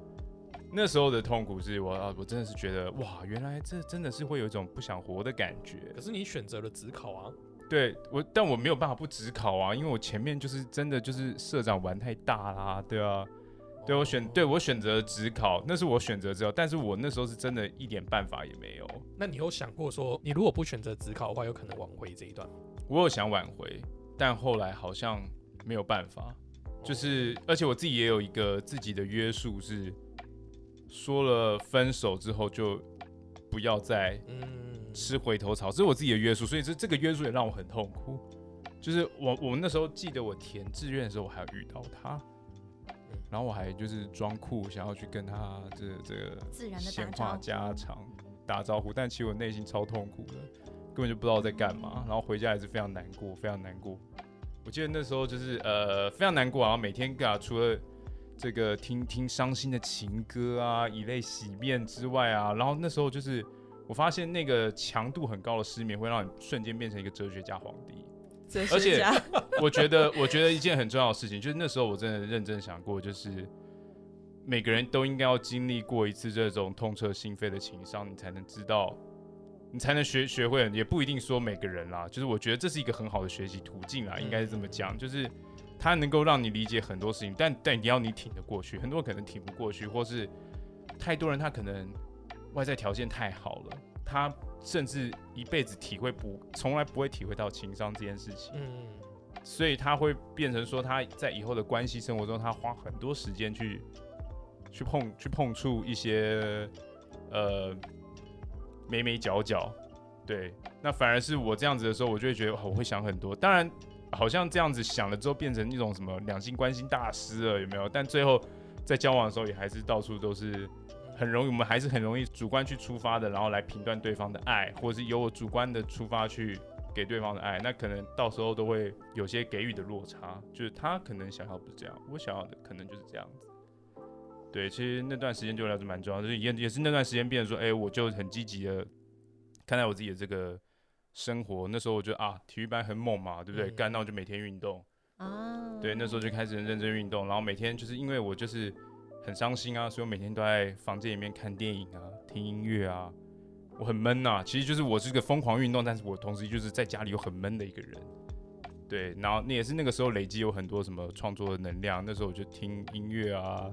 那时候的痛苦是我啊，我真的是觉得哇，原来这真的是会有一种不想活的感觉。
可是你选择了职考啊，
对我，但我没有办法不只考啊，因为我前面就是真的就是社长玩太大啦，对啊，对我选对我选择只考，那是我选择之后，但是我那时候是真的一点办法也没有。
那你有想过说，你如果不选择职考的话，有可能挽回这一段吗？
我有想挽回，但后来好像没有办法，就是而且我自己也有一个自己的约束，是说了分手之后就不要再
嗯，
吃回头草，这是我自己的约束，所以这这个约束也让我很痛苦。就是我我们那时候记得我填志愿的时候，我还有遇到他，然后我还就是装酷，想要去跟他这这个
自然的
闲话
打招呼。
家常打招呼，但其实我内心超痛苦的，根本就不知道在干嘛，然后回家也是非常难过，非常难过。我记得那时候就是呃非常难过啊，然后每天啊除了这个听听伤心的情歌啊，以泪洗面之外啊，然后那时候就是我发现那个强度很高的失眠会让你瞬间变成一个哲学家皇帝。
哲
而且我觉得，我觉得一件很重要的事情，就是那时候我真的认真想过，就是每个人都应该要经历过一次这种痛彻心扉的情伤，你才能知道，你才能学学会。也不一定说每个人啦，就是我觉得这是一个很好的学习途径啦，应该是这么讲，就是它能够让你理解很多事情，但但你要你挺得过去，很多人可能挺不过去，或是太多人他可能外在条件太好了，他甚至一辈子体会不，从来不会体会到情商这件事情。
嗯，
所以他会变成说他在以后的关系生活中，他花很多时间去去碰去碰触一些呃眉眉角角，对，那反而是我这样子的时候，我就会觉得、我会想很多。当然，好像这样子想了之后，变成一种什么两性关系大师了，有没有？但最后在交往的时候，也还是到处都是很容易，我们还是很容易主观去出发的，然后来评断对方的爱，或者是由我主观的出发去给对方的爱，那可能到时候都会有些给予的落差，就是他可能想要不是这样，我想要的可能就是这样子。对，其实那段时间对我来说蛮重要的，就是也也是那段时间变得说，哎、我就很积极的看待我自己的这个生活。那时候我觉得啊，体育班很猛嘛，对不对？
嗯
干、那我就每天运动。
啊，
对，那时候就开始认真运动，然后每天就是因为我就是很伤心啊，所以我每天都在房间里面看电影啊、听音乐啊，我很闷呐、其实就是我是个疯狂运动，但是我同时就是在家里又很闷的一个人。对，然后那也是那个时候累积有很多什么创作的能量，那时候我就听音乐啊，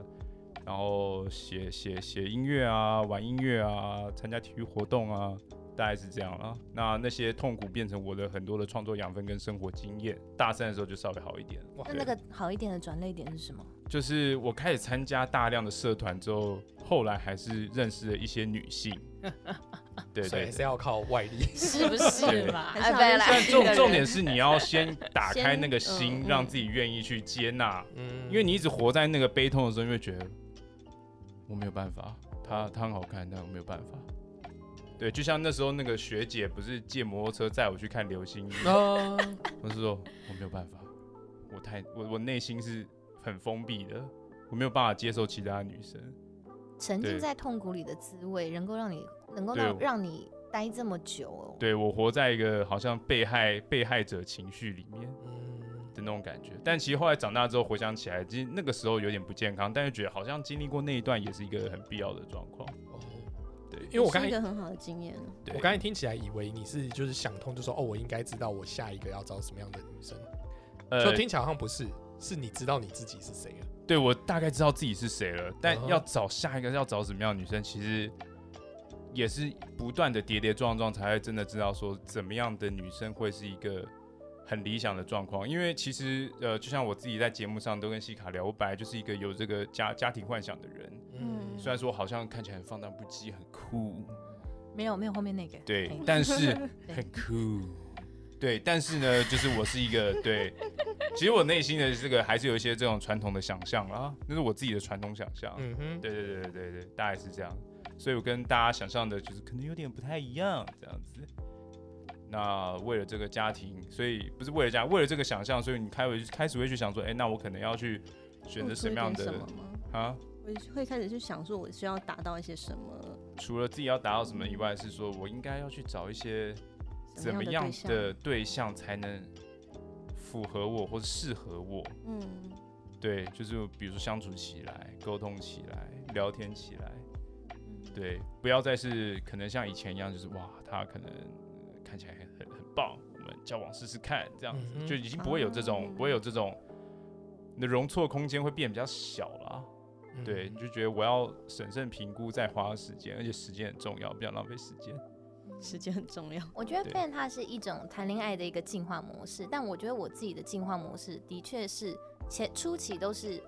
然后写写写音乐啊，玩音乐啊，参加体育活动啊，大概是这样了。那那些痛苦变成我的很多的创作养分跟生活经验。大三的时候就稍微好一点。
哇
那那个好一点的转泪点是什么？
就是我开始参加大量的社团之后，后来还是认识了一些女性。对对对
所以还是。要靠外力。
是不是嘛？
但重重点是你要先打开那个心
嗯，嗯
让自己愿意去接纳，
嗯，
因为你一直活在那个悲痛的时候，你会觉得我没有办法，她她很好看，但我没有办法。对，就像那时候那个学姐不是借摩托车载我去看流星雨，
啊，
我是说我没有办法，我太我我内心是很封闭的，我没有办法接受其他女生。
沉浸在痛苦里的滋味，能够让你能够让让你待这么久哦。
对我活在一个好像被害被害者情绪里面
嗯，
的那种感觉，但其实后来长大之后回想起来，其实那个时候有点不健康，但是觉得好像经历过那一段也是一个很必要的状况。
哦，
对，
因为我刚才
一个很好的经验。
对
我刚才听起来以为你是就是想通，就说哦，我应该知道我下一个要找什么样的女生，就
呃，
听起来好像不是，是你知道你自己是谁了。
对我大概知道自己是谁了，但要找下一个要找什么样的女生，其实也是不断的跌跌撞撞，才会真的知道说怎么样的女生会是一个很理想的状况，因为其实呃，就像我自己在节目上都跟西卡聊，我本来就是一个有这个家家庭幻想的人，
嗯。
虽然说好像看起来很放荡不羁、很酷，
没有没有后面那个，
对
嘿，
但是 很酷，对，但是呢，就是我是一个对，其实我内心的这个还是有一些这种传统的想象啊，那是我自己的传统想象，
嗯哼，
对对对对对对，大概是这样，所以我跟大家想象的就是可能有点不太一样，这样子。那为了这个家庭，所以不是为了家，为了这个想象，所以你开始开始会去想说，哎、那我可能要去选择什么样的？啊？
我会开始去想说，我需要达到一些什么
除了自己要达到什么以外，是说我应该要去找一些怎么样的对象才能符合我或者适合我。
嗯，
对，就是比如说相处起来、沟通起来、聊天起来，对，不要再是可能像以前一样，就是哇，他可能呃看起来很很很棒，我们交往试试看，这样子、
嗯
就已经不会有这种、
哦
不会有这种，你的容错空间会变比较小了。
嗯
对，你就觉得我要审慎评估，再花时间，而且时间很重要，不要浪费时间。
时间很重要。
我觉得
对
ban 它是一种谈恋爱的一个进化模式，但我觉得我自己的进化模式的确是前初期都是。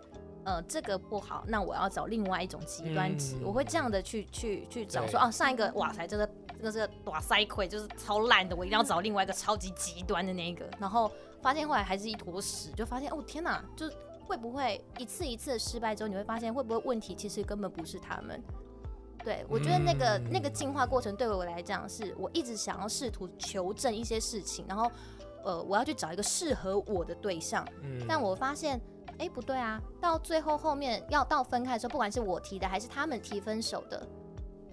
呃，这个不好，那我要找另外一种极端值，
嗯
我会这样的去去去找说，哦，上一个哇塞，这个这个是个短塞溃，就是超烂的，我一定要找另外一个超级极端的那一个，然后发现后来还是一坨屎，就发现哦天哪，就会不会一次一次的失败之后，你会发现会不会问题其实根本不是他们。对，我觉得那个、
嗯
那个进化过程对我来讲，是我一直想要试图求证一些事情，然后呃，我要去找一个适合我的对象。
嗯
但我发现，哎，不对啊，到最后后面要到分开的时候，不管是我提的还是他们提分手的，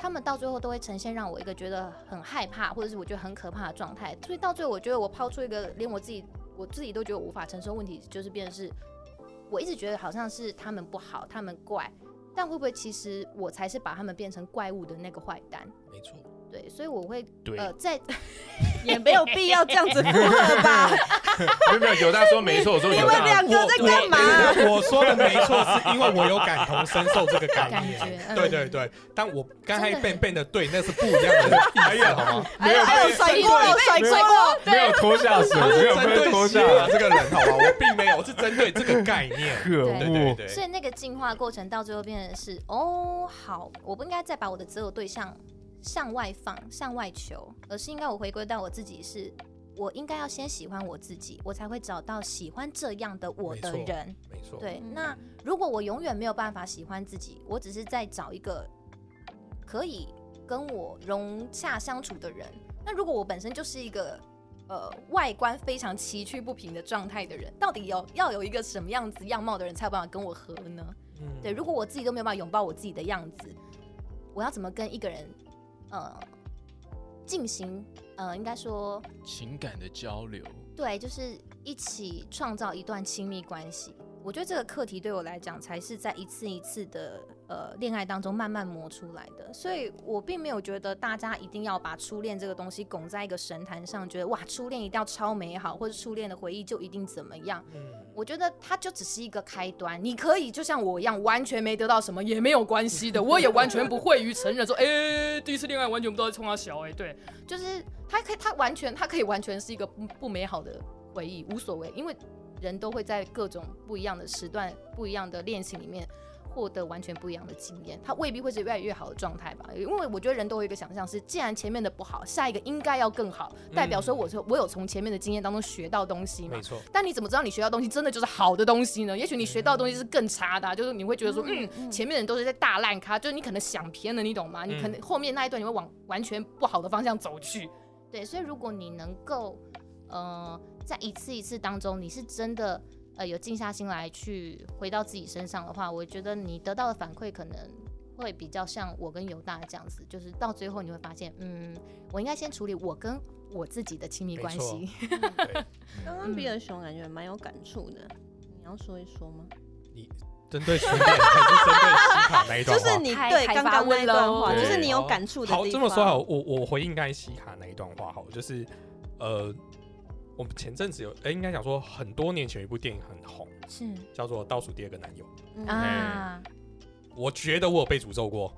他们到最后都会呈现让我一个觉得很害怕，或者是我觉得很可怕的状态。所以到最后，我觉得我抛出一个连我自己我自己都觉得无法承受问题，就是变成是，我一直觉得好像是他们不好，他们怪。但会不会其实我才是把他们变成怪物的那个坏蛋？
没错，
对，所以我会
对，
呃在
也没有必要这样子附和吧？
没有没有，有大说没错，我说
你
有大
们两个在干嘛？
我我说的没错，是因为我有感同身受这个概
感
念。
觉，嗯
对对对，但我刚才
真的
变变的对，那是不一样的意思，好吗？
哎呦哎呦，甩锅了，甩锅了！
没有拖下水，没有
针
被拖下
这个人，好吧？我并没有，我是针对这个概念。
对
对，对，
所以那个进化过程到最后变成是，哦，好，我不应该再把我的择偶对象向外放、向外求，而是应该我回归到我自己是，我应该要先喜欢我自己，我才会找到喜欢这样的我的
没错
人。
没错，
对，
嗯
那如果我永远没有办法喜欢自己，我只是在找一个可以跟我融洽相处的人，那如果我本身就是一个呃外观非常崎岖不平的状态的人，到底有要有一个什么样子样貌的人才有办法跟我合呢？
嗯
对，如果我自己都没有办法拥抱我自己的样子，我要怎么跟一个人呃进行呃应该说
情感的交流，
对，就是一起创造一段亲密关系。我觉得这个课题对我来讲，才是在一次一次的呃恋爱当中慢慢磨出来的。所以我并没有觉得大家一定要把初恋这个东西拱在一个神坛上，觉得哇，初恋一定要超美好，或者初恋的回忆就一定怎么样。
嗯
我觉得它就只是一个开端，你可以就像我一样，完全没得到什么也没有关系的，我也完全不会于承认说，哎、第一次恋爱完全不知道在冲他小，哎，对，就是他可以，他完全，他可以完全是一个不不美好的回忆，无所谓，因为人都会在各种不一样的时段、不一样的恋情里面。获得完全不一样的经验，他未必会是越来越好的状态吧？因为我觉得人都有一个想象是，既然前面的不好，下一个应该要更好，代表说我说我有从前面的经验当中学到东西嘛
没。错，
但你怎么知道你学到东西真的就是好的东西呢？也许你学到的东西是更差的啊、就是你会觉得说，嗯，前面的人都是在大烂咖，就是你可能想偏了，你懂吗？你可能后面那一段你会往完全不好的方向走去。对，所以如果你能够，呃，在一次一次当中，你是真的呃有静下心来去回到自己身上的话，我觉得你得到的反馈可能会比较像我跟犹大这样子，就是到最后你会发现，嗯，我应该先处理我跟我自己的亲密关系。
刚刚比尔熊感觉蛮有感触的，你要说一说吗？
你针对初恋 还是针对西卡那一段话？
就是你对刚刚那一段话，就是你有感触的地方。
好，这么说好，我我回应刚才西卡那一段话好，就是呃，我们前阵子有，哎、应该讲说很多年前有一部电影很红，
是
叫做《倒数第二个男友》。
嗯
啊，
我觉得我有被诅咒过，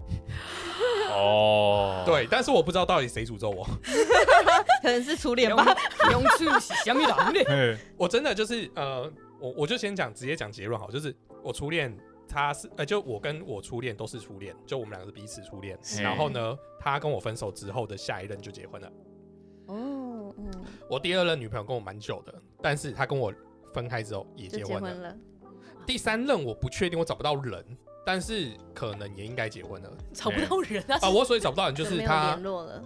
哦，
对，但是我不知道到底谁诅咒我。
可能是初恋吧。
用处是什么人呢？
我真的就是呃，我我就先讲，直接讲结论好，就是我初恋他是呃，就我跟我初恋都是初恋，就我们两个是彼此初恋。然后呢，他跟我分手之后的下一任就结婚了。
哦，嗯，
我第二任女朋友跟我蛮久的，但是她跟我分开之后也结婚了。
婚了。
第三任我不确定，我找不到人，但是可能也应该结婚了
找不到人啊！
啊。我所以找不到人，就是他
联络了，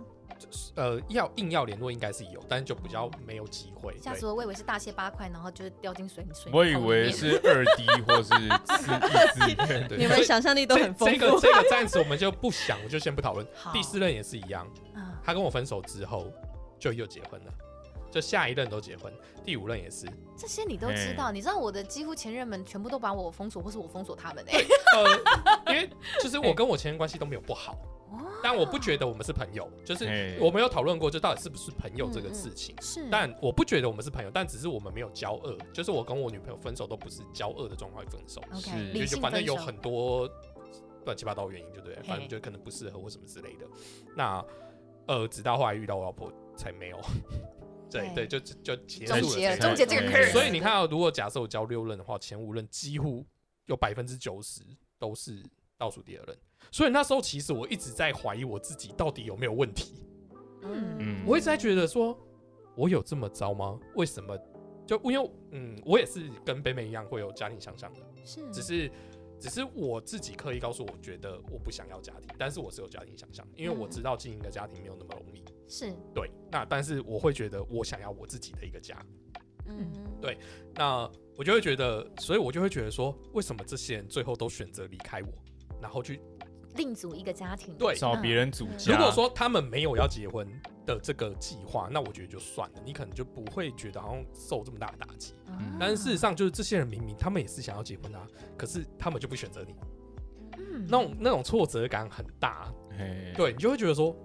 呃要硬要联络应该是有，但是就比较没有机会。对
吓死我！我以为是大卸八块，然后就是掉进水水。
我以为是二 D 或是四 一字，
对
你们想象力都很丰富
这个。这个暂时我们就不想，我就先不讨论。第四任也是一样，
啊，
他跟我分手之后就又结婚了，就下一任都结婚，第五任也是。
这些你都知道，你知道我的几乎前任们全部都把我封锁，或是我封锁他们哎。
呃，因为就是 我跟我前任关系都没有不好，
哦。
但我不觉得我们是朋友，就是
哎
我们有讨论过，就到底是不是朋友这个事情。
是，
但我不觉得我们是朋友，但只是我们没有交恶，就是我跟我女朋友分手都不是交恶的状况分手
，OK
是。
理
就
性分手。
反正有很多乱七八糟的原因，对不对？反正就可能不适合或什么之类的。那呃，直到后来遇到我老婆才没有，对
对
对，就就就结
终
束了。
结了终结这个
嗯
curse
所以你看到，如果假设我交六任的话，前五任几乎有百分之九十都是倒数第二任。所以那时候其实我一直在怀疑我自己到底有没有问题。
嗯，
嗯
我一直在觉得说，我有这么糟吗？为什么？就因为嗯，我也是跟北美一样会有家庭想象的，
是，
只是只是我自己刻意告诉我，觉得我不想要家庭，但是我是有家庭想象，因为我知道经营一个家庭没有那么容易。
是
对，那但是我会觉得我想要我自己的一个家，
嗯，
对那我就会觉得，所以我就会觉得说，为什么这些人最后都选择离开我，然后去
另组一个家庭。
对。
找别人组家。
如果说他们没有要结婚的这个计划，那我觉得就算了，你可能就不会觉得好像受这么大的打击。
嗯
但是事实上，就是这些人明明他们也是想要结婚啊，可是他们就不选择你，
嗯
那种那种挫折感很大，对你就会觉得说，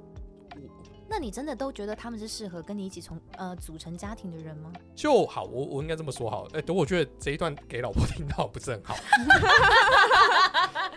那你真的都觉得他们是适合跟你一起从呃组成家庭的人吗？
就好，我我应该这么说好了，哎、等我觉得这一段给老婆 听到不是很好。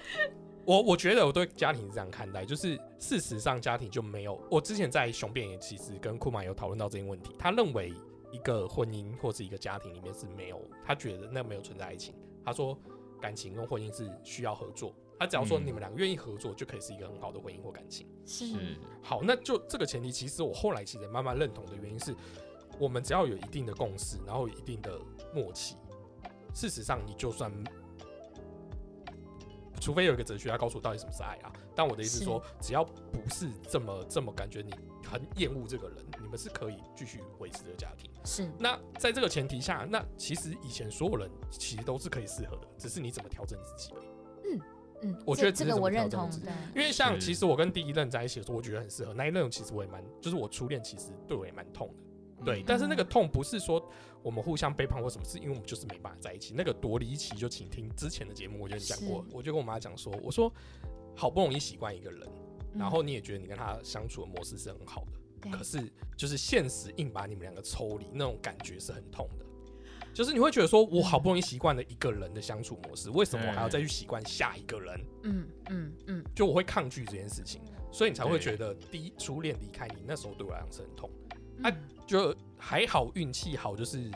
我我觉得我对家庭是这样看待，就是事实上家庭就没有。我之前在雄辩也其实跟库玛有讨论到这个问题，他认为一个婚姻或是一个家庭里面是没有，他觉得那没有存在爱情。他说感情跟婚姻是需要合作，他只要说
嗯
你们两个愿意合作，就可以是一个很好的婚姻或感情。
是
是
好，那就这个前提，其实我后来其实慢慢认同的原因是，我们只要有一定的共识，然后有一定的默契，事实上你就算，除非有一个哲学家告诉我到底什么是爱啊，但我的意思是说，只要不是这么这么感觉你很厌恶这个人，你们是可以继续维持这个家庭。
是
那在这个前提下，那其实以前所有人其实都是可以适合的，只是你怎么调整你自己而已。
嗯，
我
这这
觉得只是怎么
个我认同。
因为像其实我跟第一任在一起的时候，我觉得很适合。那一任其实我也蛮，就是我初恋，其实对我也蛮痛的。对，
嗯
但是那个痛不是说我们互相背叛或什么，是因为我们就是没办法在一起。那个多离奇，就请听之前的节目，我就讲过，我就跟我妈讲说，我说好不容易习惯一个人，
嗯
然后你也觉得你跟他相处的模式是很好的，
对
可是就是现实硬把你们两个抽离，那种感觉是很痛的。就是你会觉得说，我好不容易习惯了一个人的相处模式，为什么我还要再去习惯下一个人？
嗯嗯嗯，
就我会抗拒这件事情，所以你才会觉得第一初恋离开你，那时候对我来讲是很痛。啊
嗯
就还好运气好，就是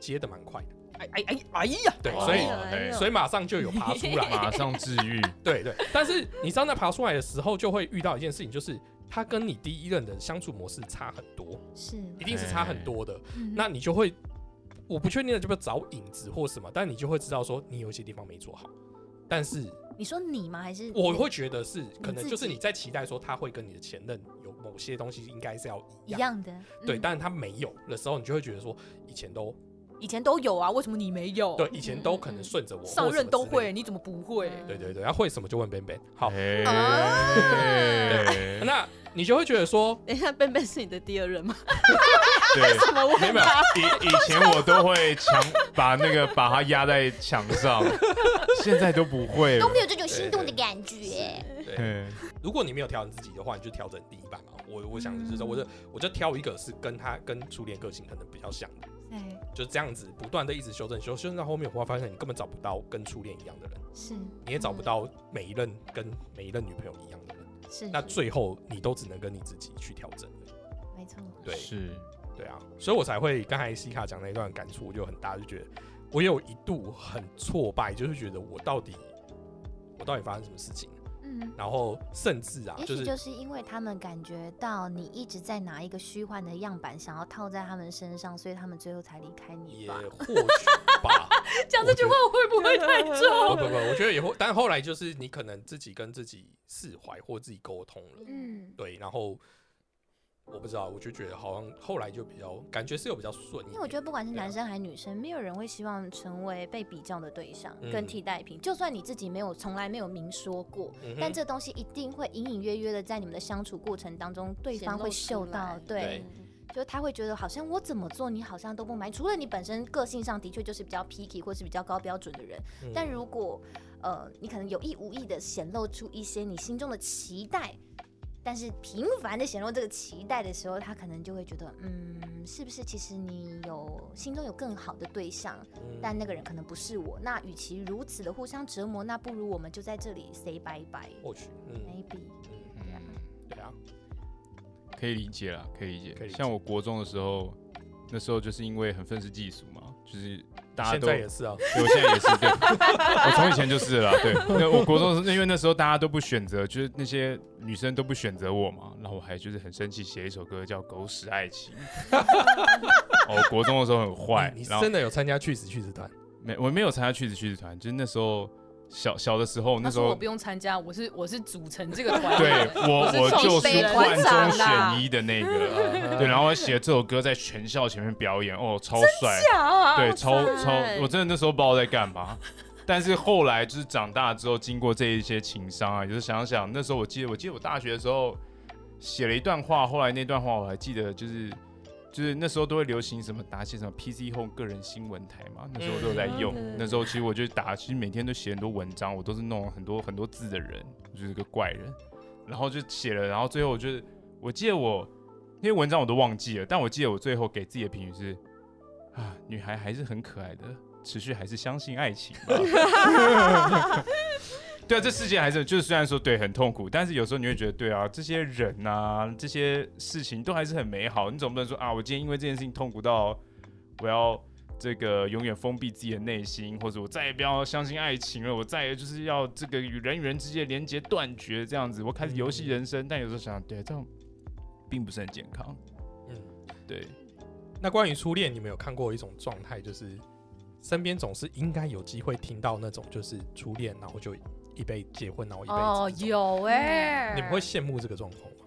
接的蛮快的，
哎哎哎哎呀，
对，
哦。
所以所以马上就有爬出来，
马上治愈，
对对。但是你知道，在爬出来的时候，就会遇到一件事情，就是他跟你第一任的相处模式差很多，
是，
一定是差很多的。
嗯。
那你就会，我不确定的就不找影子或什么，但你就会知道说你有一些地方没做好。但是
你说你吗？还是
我会觉得是可能就是你在期待说他会跟你的前任有某些东西应该是要一样，
的？
对，
嗯
但是他没有的时候，你就会觉得说以前都
以前都有啊，为什么你没有？
对，以前都可能顺着我，
上任都会，你怎么不会？
的，对对对，他会什么就问 Ben Ben。好，
哎
那你就会觉得说，
等一下，笨笨是你的第二任吗？
对，
什么没有，
以以前我都会强把那个把它压在墙上，现在都不会
都。没有这种心动的感觉。
对，
嗯
如果你没有调整自己的话，你就调整另一半嘛。我我想就是说，我就我就挑一个是跟他跟初恋个性可能比较像的，
对，
就这样子不断的一直修正修修正到后面，我会发现你根本找不到跟初恋一样的人，
是
你也找不到每一任跟每一任女朋友一样的人，
是，
那最后你都只能跟你自己去调整。
没
没错。
对
是
对啊，所以我才会刚才西卡讲那一段感触我就很大，就觉得我有一度很挫败，就是觉得我到底我到底发生什么事情，
嗯，
然后甚至啊，
也许
就是
因为他们感觉到你一直在拿一个虚幻的样板，想要套在他们身上，所以他们最后才离开你
也。或许吧。
讲这句话会不会太
不
重？
不不，我觉得也会，但后来就是你可能自己跟自己释怀或自己沟通了，
嗯，
对，然后我不知道，我就觉得好像后来就比较感觉是有比较顺
因为我觉得不管是男生还是女生，没有人会希望成为被比较的对象
嗯
跟替代品。就算你自己没有从来没有明说过，
嗯
但这东西一定会隐隐约约的在你们的相处过程当中，对方会嗅到，对，
对
就是他会觉得好像我怎么做你好像都不买，除了你本身个性上的确就是比较 picky 或是比较高标准的人，
嗯
但如果呃你可能有意无意的显露出一些你心中的期待。但是频繁的显露这个期待的时候，他可能就会觉得，嗯，是不是其实你有心中有更好的对象，
嗯
但那个人可能不是我。那与其如此的互相折磨，那不如我们就在这里 say 拜拜
或许，嗯
，maybe。
嗯，
嗯，
对啊，
可以理解啦，可以理解。
可以理解
像我国中的时候，那时候就是因为很愤世嫉俗嘛，就是大家
现
都
在也是啊，
对，我现在也是，对，我从以前就是了啦，对。那我国中是因为那时候大家都不选择，就是那些女生都不选择我嘛，然后我还就是很生气，写一首歌叫《狗屎爱情》。哦，国中的时候很坏
你，
然后
真的有参加去死去死团？
没我没有参加去死去死团，就是那时候小小的时候，那时候我不
用参加，我是我是组成这个团
对我
我
就是万中选一的那个，对，然后我写这首歌在全校前面表演，哦，超帅，
假？
对，超超，我真的那时候不知道在干嘛。但是后来就是长大之后，经过这一些情商啊，就是想想那时候，我记得我记得我大学的时候写了一段话，后来那段话我还记得，就是就是那时候都会流行什么打些什么 PC Home 个人新闻台嘛，那时候都有在用。
嗯
那时候其实我就打，其实每天都写很多文章，我都是那种很多很多字的人，我就是个怪人。然后就写了，然后最后我就是我记得我那些文章我都忘记了，但我记得我最后给自己的评语是啊，女孩还是很可爱的，持续还是相信爱情吧。对啊，这世界还是就是虽然说对很痛苦，但是有时候你会觉得对啊，这些人啊，这些事情都还是很美好。你总不能说啊，我今天因为这件事情痛苦到我要这个永远封闭自己的内心，或者我再也不要相信爱情了，我再也就是要这个与人与人之间的连接断绝这样子，我开始游戏人生。但有时候想，对，这样并不是很健康。
嗯，
对，
那关于初恋，你们有看过一种状态，就是身边总是应该有机会听到那种，就是初恋，然后就一辈结婚，然后一辈子
哦，
这种
有哎、
你们会羡慕这个状况吗？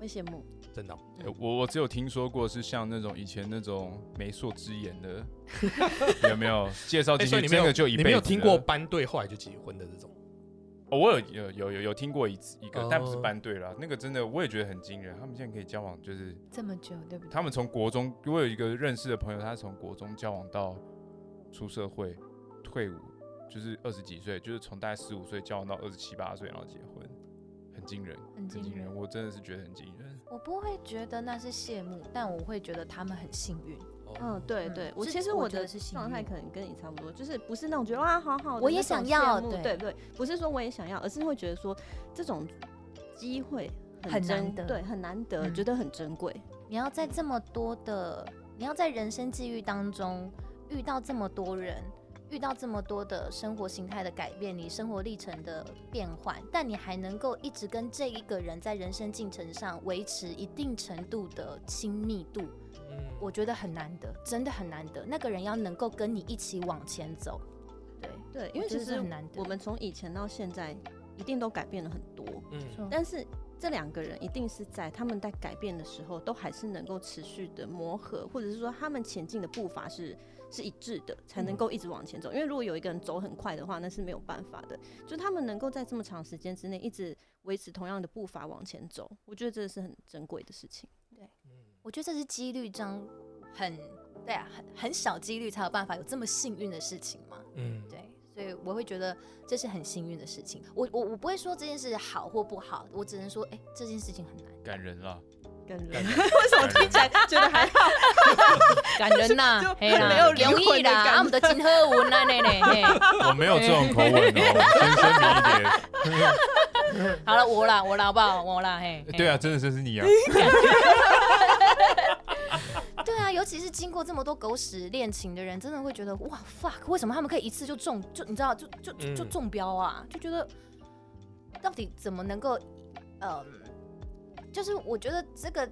会羡慕。
真的哦、
呃我我只有听说过是像那种以前那种媒妁之言的，有没有介绍
哎
进去真
所以你没有
的就一辈子
你没有听过班队后来就结婚的这种？
哦，我有有有有有听过一次一个，但不是
哦
班队啦，那个真的我也觉得很惊人。他们现在可以交往，就是
这么久，对不对？
他们从国中，我有一个认识的朋友，他是从国中交往到出社会退伍，就是二十几岁，就是从大概十五岁交往到二十七八岁，然后结婚，很惊人，
很惊人
人，我真的是觉得很惊人。
我不会觉得那是羡慕，但我会觉得他们很幸运。
嗯，对
嗯
对，我其实
我觉得是幸运
状态可能跟你差不多，就是不是那种觉得哇好好的
我也想要对
对对，不是说我也想要，而是会觉得说这种机会
很难得
对，很难得，
嗯
觉得很珍贵。
你要在这么多的，你要在人生际遇当中遇到这么多人，遇到这么多的生活形态的改变，你生活历程的变换，但你还能够一直跟这一个人在人生进程上维持一定程度的亲密度，
嗯
我觉得很难得，真的很难得。那个人要能够跟你一起往前走，对，
对，因为其实
很难得
我们从以前到现在，一定都改变了很多，
嗯
说
但是这两个人一定是在他们在改变的时候，都还是能够持续的磨合，或者是说他们前进的步伐是是一致的，才能够一直往前走。因为如果有一个人走很快的话，那是没有办法的。就他们能够在这么长时间之内一直维持同样的步伐往前走，我觉得这是很珍贵的事情。
对我觉得这是几率章很对啊，很很小几率才有办法有这么幸运的事情嘛。
嗯，
对，所以我会觉得这是很幸运的事情。我我我不会说这件事好或不好，我只能说，哎、这件事情很难。
感人了，
跟人 为什么听起来觉得还好？
感人呐、
就
嘿啦，
没有灵
容易啦，
魂的感
啊，我们的金鹤文啊，那嘞，嘿，
我没有这种口吻哦，先声明一点。
好了，我啦，我啦，好不好？我啦，嘿。
对啊，真的这是你啊。
对啊，尤其是经过这么多狗屎恋情的人，真的会觉得哇 fuck，为什么他们可以一次就中，就你知道，就就就中标啊？就觉得到底怎么能够，嗯，就是我觉得这个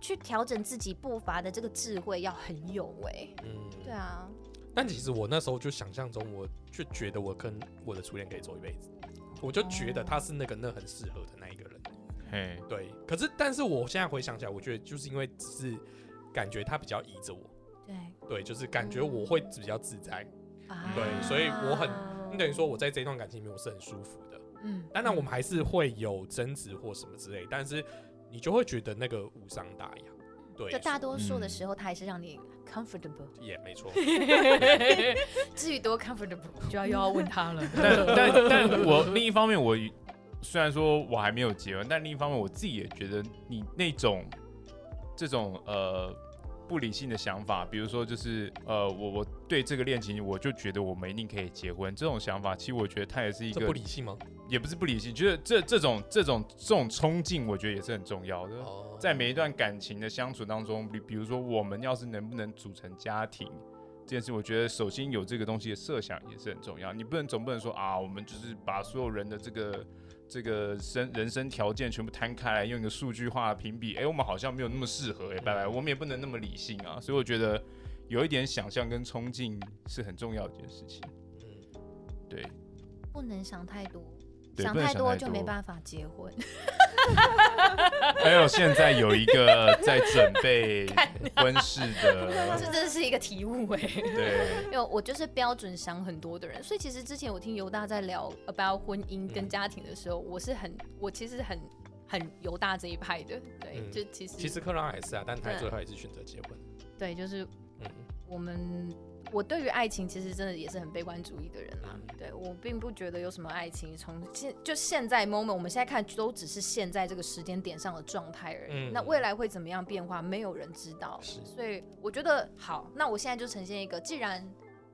去调整自己步伐的这个智慧要很有哎、
嗯，
对啊，
但其实我那时候就想象中，我就觉得我跟我的初恋可以走一辈子，我就觉得他是那个那很适合的那一个人。
嘿，
对，可是但是我现在回想起来，我觉得就是因为只是感觉他比较依着我，
对
对，就是感觉我会比较自在。
啊，
对所以我很你等于说我在这段感情里面我是很舒服的。
嗯
当然我们还是会有争执或什么之类，但是你就会觉得那个无伤大雅。对，
就大多数的
嗯
时候，他还是让你 comfortable。
也没错。
至于多 comfortable，就要又要问他了。
但但但我另一方面，我虽然说我还没有结婚，但另一方面我自己也觉得你那种这种呃不理性的想法，比如说就是呃我我对这个恋情，我就觉得我们一定可以结婚，这种想法，其实我觉得它也是一
这
个
不理性吗？
也不是不理性，就是这这种这种这种冲劲，我觉得也是很重要的。
哦
在每一段感情的相处当中，比比如说我们要是能不能组成家庭这件事，我觉得首先有这个东西的设想也是很重要。你不能总不能说啊，我们就是把所有人的这个这个生人生条件全部摊开来，用一个数据化的评比，哎、我们好像没有那么适合，哎、拜拜，我们也不能那么理性啊。所以我觉得有一点想象跟冲劲是很重要的一件事情。
嗯
对，
不能想太多，
对
想太多就没办法结婚。
还有现在有一个在准备 婚事的，
这真的是一个体悟哎、
对。
因为我就是标准想很多的人，所以其实之前我听犹大在聊 about 婚姻跟
嗯
家庭的时候，我是很，我其实很很犹大这一派的，对，
嗯
就其实
其实克拉也是啊，但他
对
最后也是选择结婚。
对，就是
嗯
我们我对于爱情其实真的也是很悲观主义的人啦。
嗯
对我并不觉得有什么爱情，从现就现在 moment 我们现在看都只是现在这个时间点上的状态而已。
嗯
那未来会怎么样变化，没有人知道。所以我觉得好，那我现在就呈现一个，既然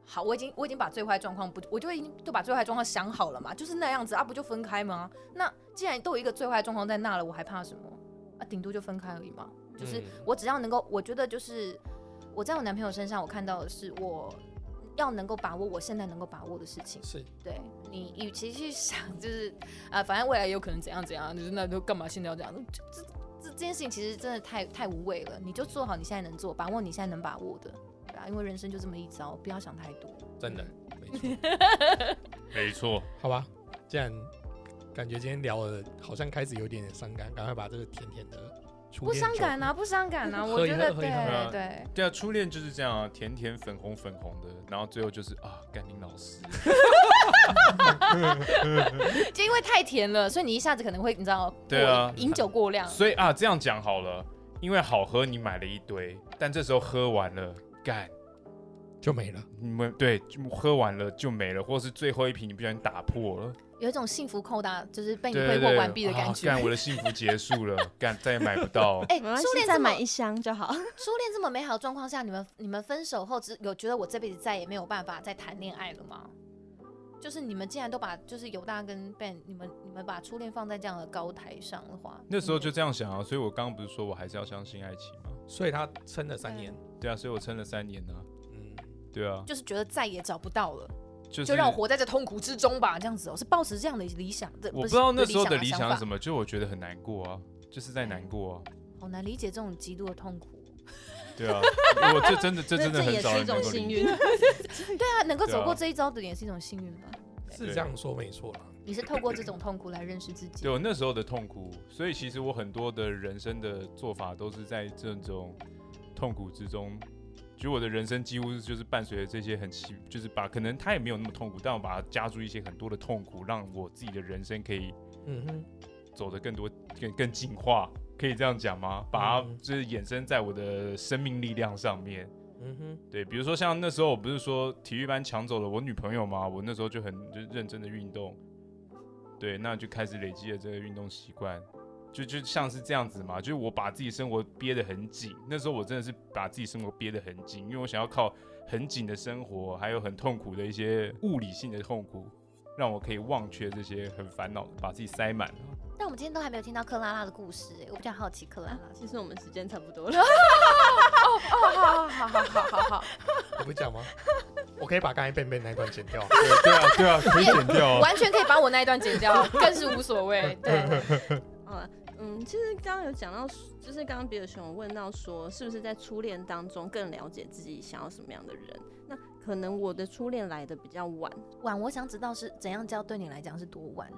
好，我已经我已经把最坏状况不，我就已经就把最坏状况想好了嘛，就是那样子啊，不就分开吗？那既然都有一个最坏状况在那了，我还怕什么？啊，顶多就分开而已嘛。就是
嗯
我只要能够，我觉得就是我在我男朋友身上，我看到的是我要能够把握我现在能够把握的事情。
是
对你，与其去想就是啊、反正未来有可能怎样怎样，就是那都干嘛现在要这样？这这这这件事情其实真的太太无谓了。你就做好你现在能做，把握你现在能把握的，对啊，因为人生就这么一遭，不要想太多。
真的
嗯，
没错。
没错，
好吧，既然感觉今天聊的好像开始有点点伤感，赶快把这个甜甜的初
不伤感啊，不伤感啊，我觉得对对。
对啊，初恋就是这样啊，甜甜粉红粉红的，然后最后就是啊，甘宁老师，
就因为太甜了，所以你一下子可能会你知道，
对啊
过饮酒过量。
所以啊，这样讲好了，因为好喝你买了一堆，但这时候喝完了，干，
就没了。
你们对，就喝完了就没了，或是最后一瓶你不小心打破了，
有一种幸福扣打，就是被你挥霍完毕的感
啊
觉。
干，我的幸福结束了，干，再也买不到。
哎、
没关系
初恋
再买一箱就好。
初恋这么美好的状况下，你们你们分手后只有觉得我这辈子再也没有办法再谈恋爱了吗？就是你们既然都把就是犹大跟 Ben，你们你们把初恋放在这样的高台上的话，
那时候就这样想啊，所以我刚刚不是说我还是要相信爱情吗？
所以他撑了三年。
对啊，所以我撑了三年呢、
嗯，
对啊，
就是觉得再也找不到了，
就是
就让我活在这痛苦之中吧，这样子哦，是抱持这样的理想的。
我不知道那时候的理想是什么，就我觉得很难过啊，就是在难过啊。
好难理解这种极度的痛苦。
对啊，我这真的这真的
也是一种
少人能够理解
幸运。
对啊，能够走过这一招的也是一种幸运吧。
是这样说没错啦。
你是透过这种痛苦来认识自己
对。我那时候的痛苦，所以其实我很多的人生的做法都是在这种痛苦之中。就我的人生几乎就是伴随着这些很奇，就是把可能他也没有那么痛苦，但我把它加注一些很多的痛苦，让我自己的人生可以
嗯哼，
走得更多、更更进化，可以这样讲吗？把它
嗯
就是衍生在我的生命力量上面。
嗯哼，
对，比如说像那时候我不是说体育班抢走了我女朋友吗？我那时候就很就认真的运动，对，那就开始累积了这个运动习惯，就就像是这样子嘛，就是我把自己生活憋得很紧，那时候我真的是把自己生活憋得很紧，因为我想要靠很紧的生活，还有很痛苦的一些物理性的痛苦，让我可以忘却这些很烦恼的，把自己塞满。
但我们今天都还没有听到克拉拉的故事，哎，我比较好奇克拉拉。
其实我们时间差不多了，
哦，好好好好好好好，
我 不讲吗？我可以把刚才贝贝那一段剪掉。
对对啊，对啊，可以剪掉啊。
完全可以把我那一段剪掉，更是无所谓。
嗯，其实刚刚有讲到，就是刚刚比尔熊有问到说，是不是在初恋当中更了解自己想要什么样的人？那可能我的初恋来的比较晚，
晚，我想知道是怎样交对你来讲是多晚？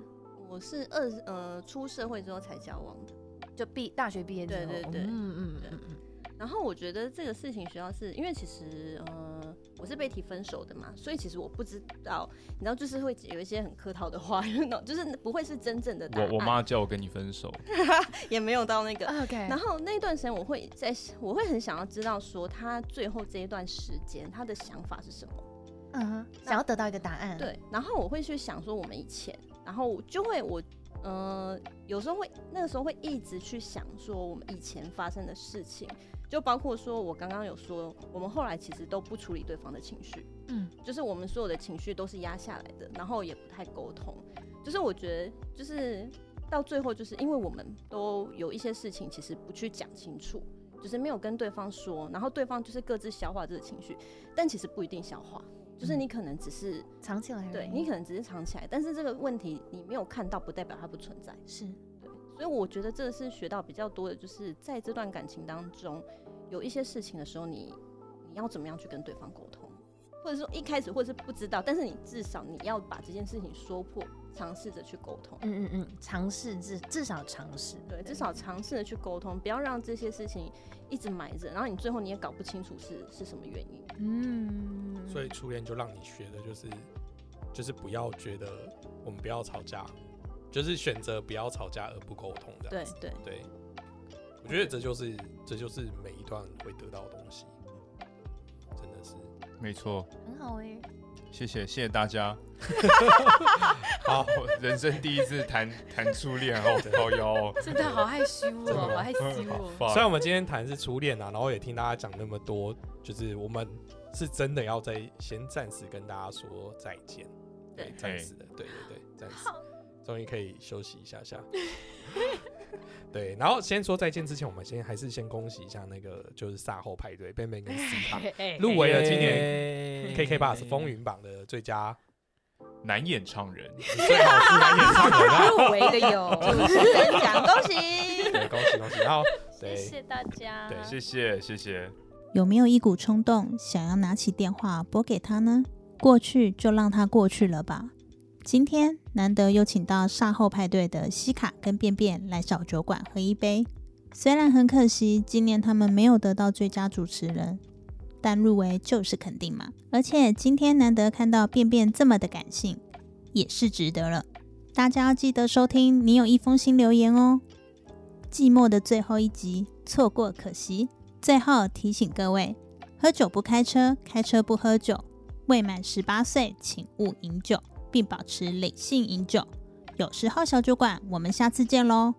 我是二呃出社会之后才交往的。
就毕大学毕业之后，
对对对
嗯嗯
对
嗯嗯
然后我觉得这个事情主要是因为其实呃我是被提分手的嘛，所以其实我不知道，你知道就是会有一些很客套的话，就是不会是真正的答案。
我我妈叫我跟你分手，
也没有到那个。
嗯，OK，
然后那段时间我会在，我会很想要知道说他最后这一段时间他的想法是什么。
嗯哼，想要得到一个答案，，
对，然后我会去想说我们以前，然后就会我呃有时候会那个时候会一直去想说我们以前发生的事情，就包括说我刚刚有说我们后来其实都不处理对方的情绪，
嗯，
就是我们所有的情绪都是压下来的，然后也不太沟通，就是我觉得就是到最后就是因为我们都有一些事情其实不去讲清楚。就是没有跟对方说，然后对方就是各自消化这个情绪，但其实不一定消化，就是你可能只是
藏起来，
对你可能只是藏起来，但是这个问题你没有看到，不代表它不存在。
是
对，所以我觉得这是学到比较多的，就是在这段感情当中，有一些事情的时候你，你要怎么样去跟对方沟通，或者说一开始或者是不知道，但是你至少你要把这件事情说破，尝试着去沟通。
嗯嗯嗯，尝试至至少尝试，
对，至少尝试着去沟通，不要让这些事情一直埋着，然后你最后你也搞不清楚是是什么原因。
嗯，
所以初恋就让你学的就是，就是不要觉得我们不要吵架，就是选择不要吵架而不沟通这
对
样子。
对，
对，我觉得这就是这就是每一段会得到的东西，真的是。
没错，
很好哎，
谢谢谢谢大家。
好，
人生第一次谈谈初恋，好好腰哦，
真的好害羞哦，
吗
好害羞哦。
好
虽然我们今天谈的是初恋啊，然后也听大家讲那么多，就是我们是真的要在先暂时跟大家说再见，对暂时的，对对对，暂时，终于可以休息一下下。对，然后先说再见之前，我们先还是先恭喜一下那个就是赛后派对，贝贝跟斯卡 入围了今年 KK Bus 风云榜的最佳
男演唱人，
最好是男演唱人啊！
入围的有，
主持人奖，恭喜！
对，恭喜恭喜！然后对
谢谢大家，
对
谢谢谢谢。
有没有一股冲动想要拿起电话拨给他呢？过去就让它过去了吧。今天难得又请到煞后派对的西卡跟便便来小酒馆喝一杯。虽然很可惜今年他们没有得到最佳主持人，但入围就是肯定嘛。而且今天难得看到便便这么的感性，也是值得了。大家要记得收听，你有一封新留言哦。寂寞的最后一集，错过可惜。最后提醒各位：喝酒不开车，开车不喝酒。未满十八岁，请勿饮酒，并保持理性饮酒。有时候小酒馆，我们下次见喽，